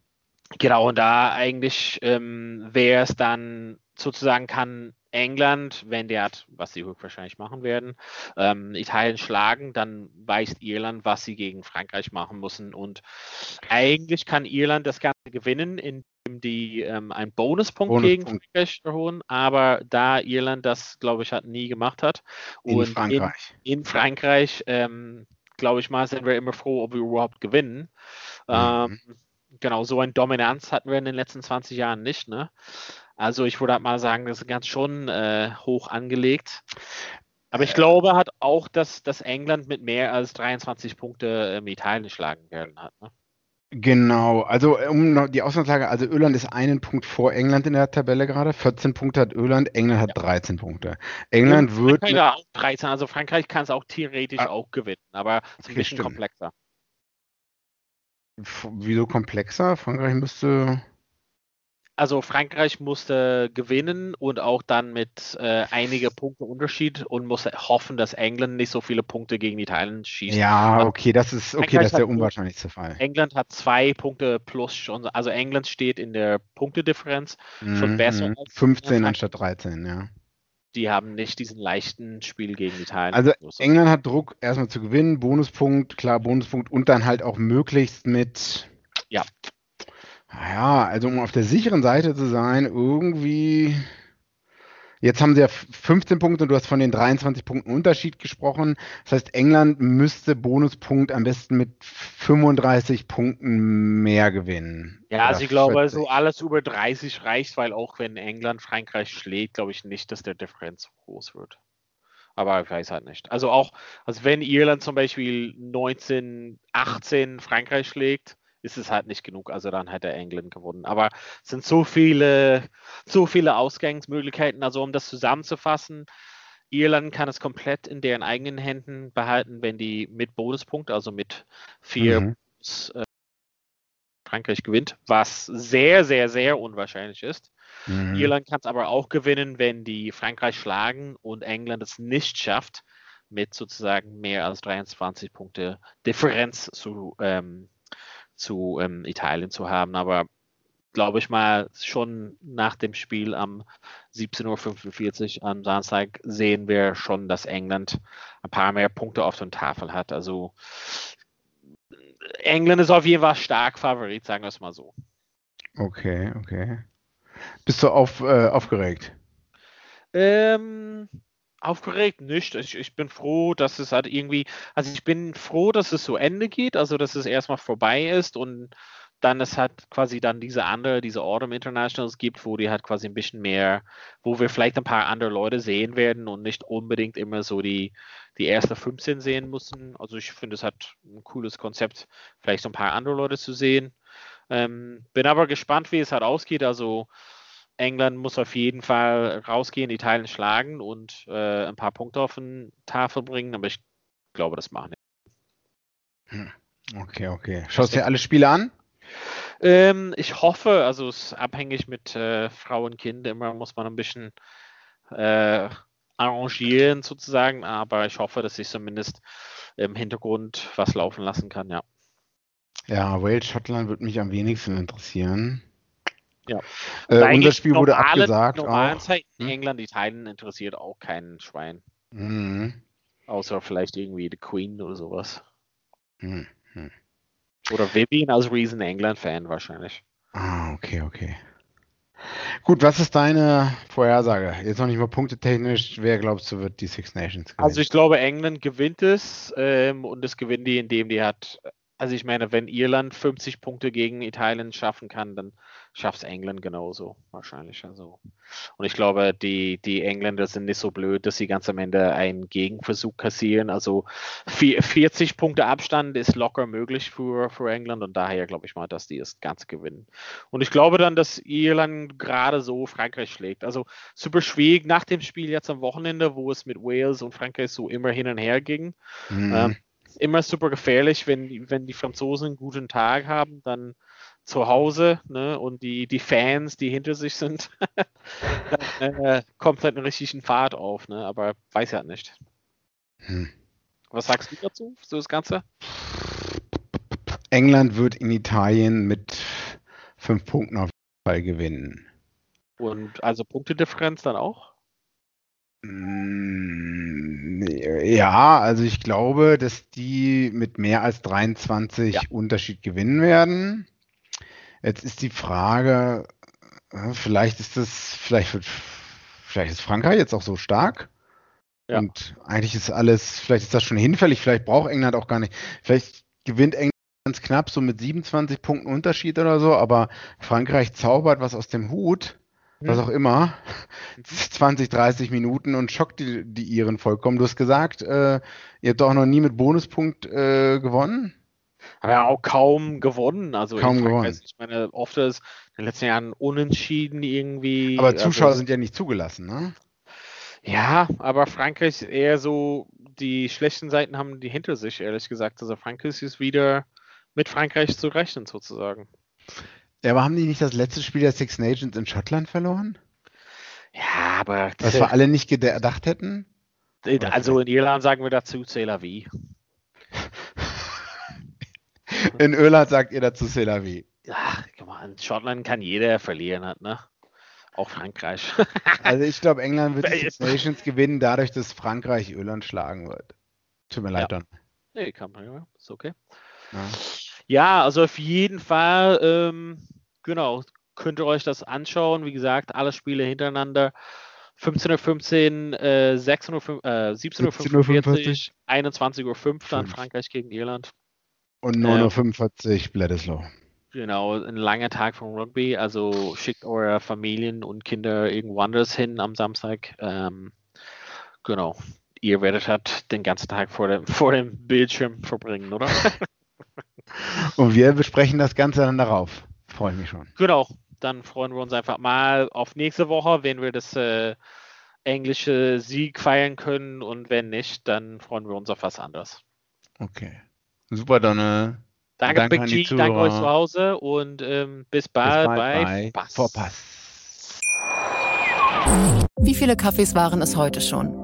Genau, und da eigentlich ähm, wäre es dann sozusagen kann England, wenn der hat, was sie höchstwahrscheinlich machen werden, ähm, Italien schlagen, dann weiß Irland, was sie gegen Frankreich machen müssen. Und eigentlich kann Irland das Ganze gewinnen, indem die ähm, einen Bonuspunkt, Bonuspunkt, gegen Frankreich erholen. Aber da Irland das, glaube ich, hat nie gemacht hat in und Frankreich, in, in Frankreich, ähm, glaube ich mal, sind wir immer froh, ob wir überhaupt gewinnen. Mhm. Ähm, genau, so eine Dominanz hatten wir in den letzten 20 Jahren nicht. Ne? Also ich würde halt mal sagen, das ist ganz schon äh, hoch angelegt. Aber ich glaube hat auch, dass, dass England mit mehr als 23 Punkte ähm, Italien schlagen werden hat. Ne? Genau, also um die Ausgangslage, also Irland ist einen Punkt vor England in der Tabelle gerade. 14 Punkte hat Irland, England hat ja. 13 Punkte. England Und wird. Frankreich auch 13, also Frankreich kann es auch theoretisch ah, auch gewinnen, aber es ist ein bisschen stimmt. komplexer. Wieso komplexer? Frankreich müsste also Frankreich musste gewinnen und auch dann mit äh, einige Punkte Unterschied und musste hoffen, dass England nicht so viele Punkte gegen Italien schießt. Ja, okay, das ist okay, das ist der unwahrscheinlichste Fall. England hat zwei Punkte plus schon, also England steht in der Punktedifferenz mhm, schon besser. Als 15 anstatt 13, ja. Die haben nicht diesen leichten Spiel gegen Italien. Also England hat Druck, erstmal zu gewinnen, Bonuspunkt, klar, Bonuspunkt und dann halt auch möglichst mit ja. Ja, also um auf der sicheren Seite zu sein, irgendwie. Jetzt haben sie ja 15 Punkte und du hast von den 23 Punkten Unterschied gesprochen. Das heißt, England müsste Bonuspunkt am besten mit 35 Punkten mehr gewinnen. Ja, also ich glaube, 40. so alles über 30 reicht, weil auch wenn England Frankreich schlägt, glaube ich nicht, dass der Differenz groß wird. Aber ich weiß halt nicht. Also auch, also wenn Irland zum Beispiel 19, 18 Frankreich schlägt, ist es halt nicht genug. Also dann hätte England gewonnen. Aber es sind so viele, so viele Ausgangsmöglichkeiten. Also um das zusammenzufassen, Irland kann es komplett in deren eigenen Händen behalten, wenn die mit Bonuspunkt, also mit vier mhm. äh, Frankreich gewinnt, was sehr, sehr, sehr unwahrscheinlich ist. Mhm. Irland kann es aber auch gewinnen, wenn die Frankreich schlagen und England es nicht schafft, mit sozusagen mehr als 23 Punkte Differenz zu ähm, zu ähm, Italien zu haben. Aber glaube ich mal, schon nach dem Spiel am 17.45 Uhr am Samstag sehen wir schon, dass England ein paar mehr Punkte auf der Tafel hat. Also England ist auf jeden Fall stark Favorit, sagen wir es mal so. Okay, okay. Bist du auf, äh, aufgeregt? Ähm, aufgeregt nicht. Ich, ich bin froh, dass es halt irgendwie, also ich bin froh, dass es zu Ende geht, also dass es erstmal vorbei ist und dann es halt quasi dann diese andere, diese Autumn Internationals gibt, wo die halt quasi ein bisschen mehr, wo wir vielleicht ein paar andere Leute sehen werden und nicht unbedingt immer so die, die erste 15 sehen müssen. Also ich finde, es hat ein cooles Konzept, vielleicht so ein paar andere Leute zu sehen. Ähm, bin aber gespannt, wie es halt ausgeht. Also England muss auf jeden Fall rausgehen, Italien schlagen und äh, ein paar Punkte auf den Tafel bringen, aber ich glaube, das machen wir. Hm. Okay, okay. Schaust du dir alle Spiele an? Ähm, ich hoffe, also es ist abhängig mit äh, Frau und Kind, immer muss man ein bisschen äh, arrangieren sozusagen, aber ich hoffe, dass ich zumindest im Hintergrund was laufen lassen kann, ja. Ja, Wales, Schottland würde mich am wenigsten interessieren. Ja. Äh, unser Spiel wurde normale, abgesagt. Normalen. Zeiten Hm? England, Italien interessiert auch keinen Schwein. Mhm. Außer vielleicht irgendwie die Queen oder sowas. Hm. Oder Vivian als riesen England-Fan wahrscheinlich. Ah, okay, okay. Gut, was ist deine Vorhersage? Jetzt noch nicht mal punktetechnisch. Wer glaubst du wird die Six Nations gewinnen? Also ich glaube, England gewinnt es ähm, und das gewinnen die, indem die hat, also ich meine, wenn Irland 50 Punkte gegen Italien schaffen kann, dann schafft es England genauso wahrscheinlich. Also. Und ich glaube, die, die Engländer sind nicht so blöd, dass sie ganz am Ende einen Gegenversuch kassieren. Also vier- 40 Punkte Abstand ist locker möglich für, für England und daher glaube ich mal, dass die das Ganze gewinnen. Und ich glaube dann, dass Irland gerade so Frankreich schlägt. Also super schwierig nach dem Spiel jetzt am Wochenende, wo es mit Wales und Frankreich so immer hin und her ging. Mhm. Ähm, immer super gefährlich, wenn, wenn die Franzosen einen guten Tag haben, dann zu Hause ne, und die, die Fans, die hinter sich sind, dann äh, kommt halt einen richtigen Fahrt auf, ne? aber weiß ja nicht. Hm. Was sagst du dazu, so das Ganze? England wird in Italien mit fünf Punkten auf jeden Fall gewinnen. Und also Punktedifferenz dann auch? Mm, Ja, also ich glaube, dass die mit mehr als 23 Ja. Unterschied gewinnen werden. Jetzt ist die Frage, äh, vielleicht ist das, vielleicht wird, vielleicht ist Frankreich jetzt auch so stark. Ja. Und eigentlich ist alles, vielleicht ist das schon hinfällig, vielleicht braucht England auch gar nicht. Vielleicht gewinnt England ganz knapp so mit 27 Punkten Unterschied oder so, aber Frankreich zaubert was aus dem Hut, was Hm. auch immer, 20, 30 Minuten und schockt die, die Iren vollkommen. Du hast gesagt, äh, ihr habt doch noch nie mit Bonuspunkt äh, gewonnen. Aber ja auch kaum gewonnen. Also Kaum Frankreich, gewonnen. Ich meine, oft ist in den letzten Jahren unentschieden irgendwie. Aber Zuschauer also, sind ja nicht zugelassen, ne? Ja, aber Frankreich ist eher so, die schlechten Seiten haben die hinter sich, ehrlich gesagt. Also Frankreich ist wieder mit Frankreich zu rechnen, sozusagen. Ja, aber haben die nicht das letzte Spiel der Six Nations in Schottland verloren? Ja, aber Was wir alle nicht gedacht hätten? also in Irland sagen wir dazu C'est la vie. In Irland sagt ihr dazu C'est la vie. Ach, guck mal, in Schottland kann jeder verlieren, hat, ne? Auch Frankreich. Also ich glaube, England wird die Six Nations gewinnen, dadurch, dass Frankreich Irland schlagen wird. Tut mir leid, Ja. Don. nee, kann man, ja, ist okay. Ja. Ja, also auf jeden Fall, ähm, genau, könnt ihr euch das anschauen. Wie gesagt, alle Spiele hintereinander. 15.15 Uhr, äh, 6.05 äh, 17.45 Uhr, 21.05 Uhr dann. Frankreich gegen Irland. Und 9.45 Uhr Bledisloe. Genau, ein langer Tag vom Rugby. Also schickt eure Familien und Kinder irgendwo anders hin am Samstag. Ähm, genau. Ihr werdet halt den ganzen Tag vor dem, vor dem Bildschirm verbringen, oder? Und wir besprechen das Ganze dann darauf. Freue ich mich schon. Genau, dann freuen wir uns einfach mal auf nächste Woche, wenn wir das äh, englische Sieg feiern können und wenn nicht, dann freuen wir uns auf was anderes. Okay. Super, Donne. Danke, Danke Big an die G, danke euch zu Hause und ähm, bis Bis bald bei bei Pass. Vorpass. Wie viele Kaffees waren es heute schon?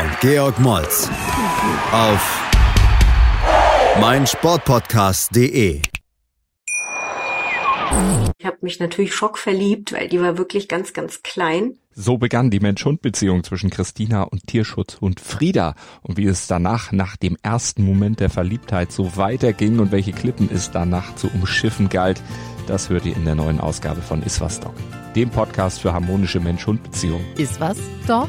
und Georg Moltz auf meinsportpodcast.de. Ich habe mich natürlich schockverliebt, weil die war wirklich ganz, ganz klein. So begann die Mensch-Hund-Beziehung zwischen Christina und Tierschutzhund Frieda. Und wie es danach, nach dem ersten Moment der Verliebtheit, so weiterging und welche Klippen es danach zu umschiffen galt, das hört ihr in der neuen Ausgabe von Iswas Dog, dem Podcast für harmonische Mensch-Hund-Beziehungen. Iswas Dog?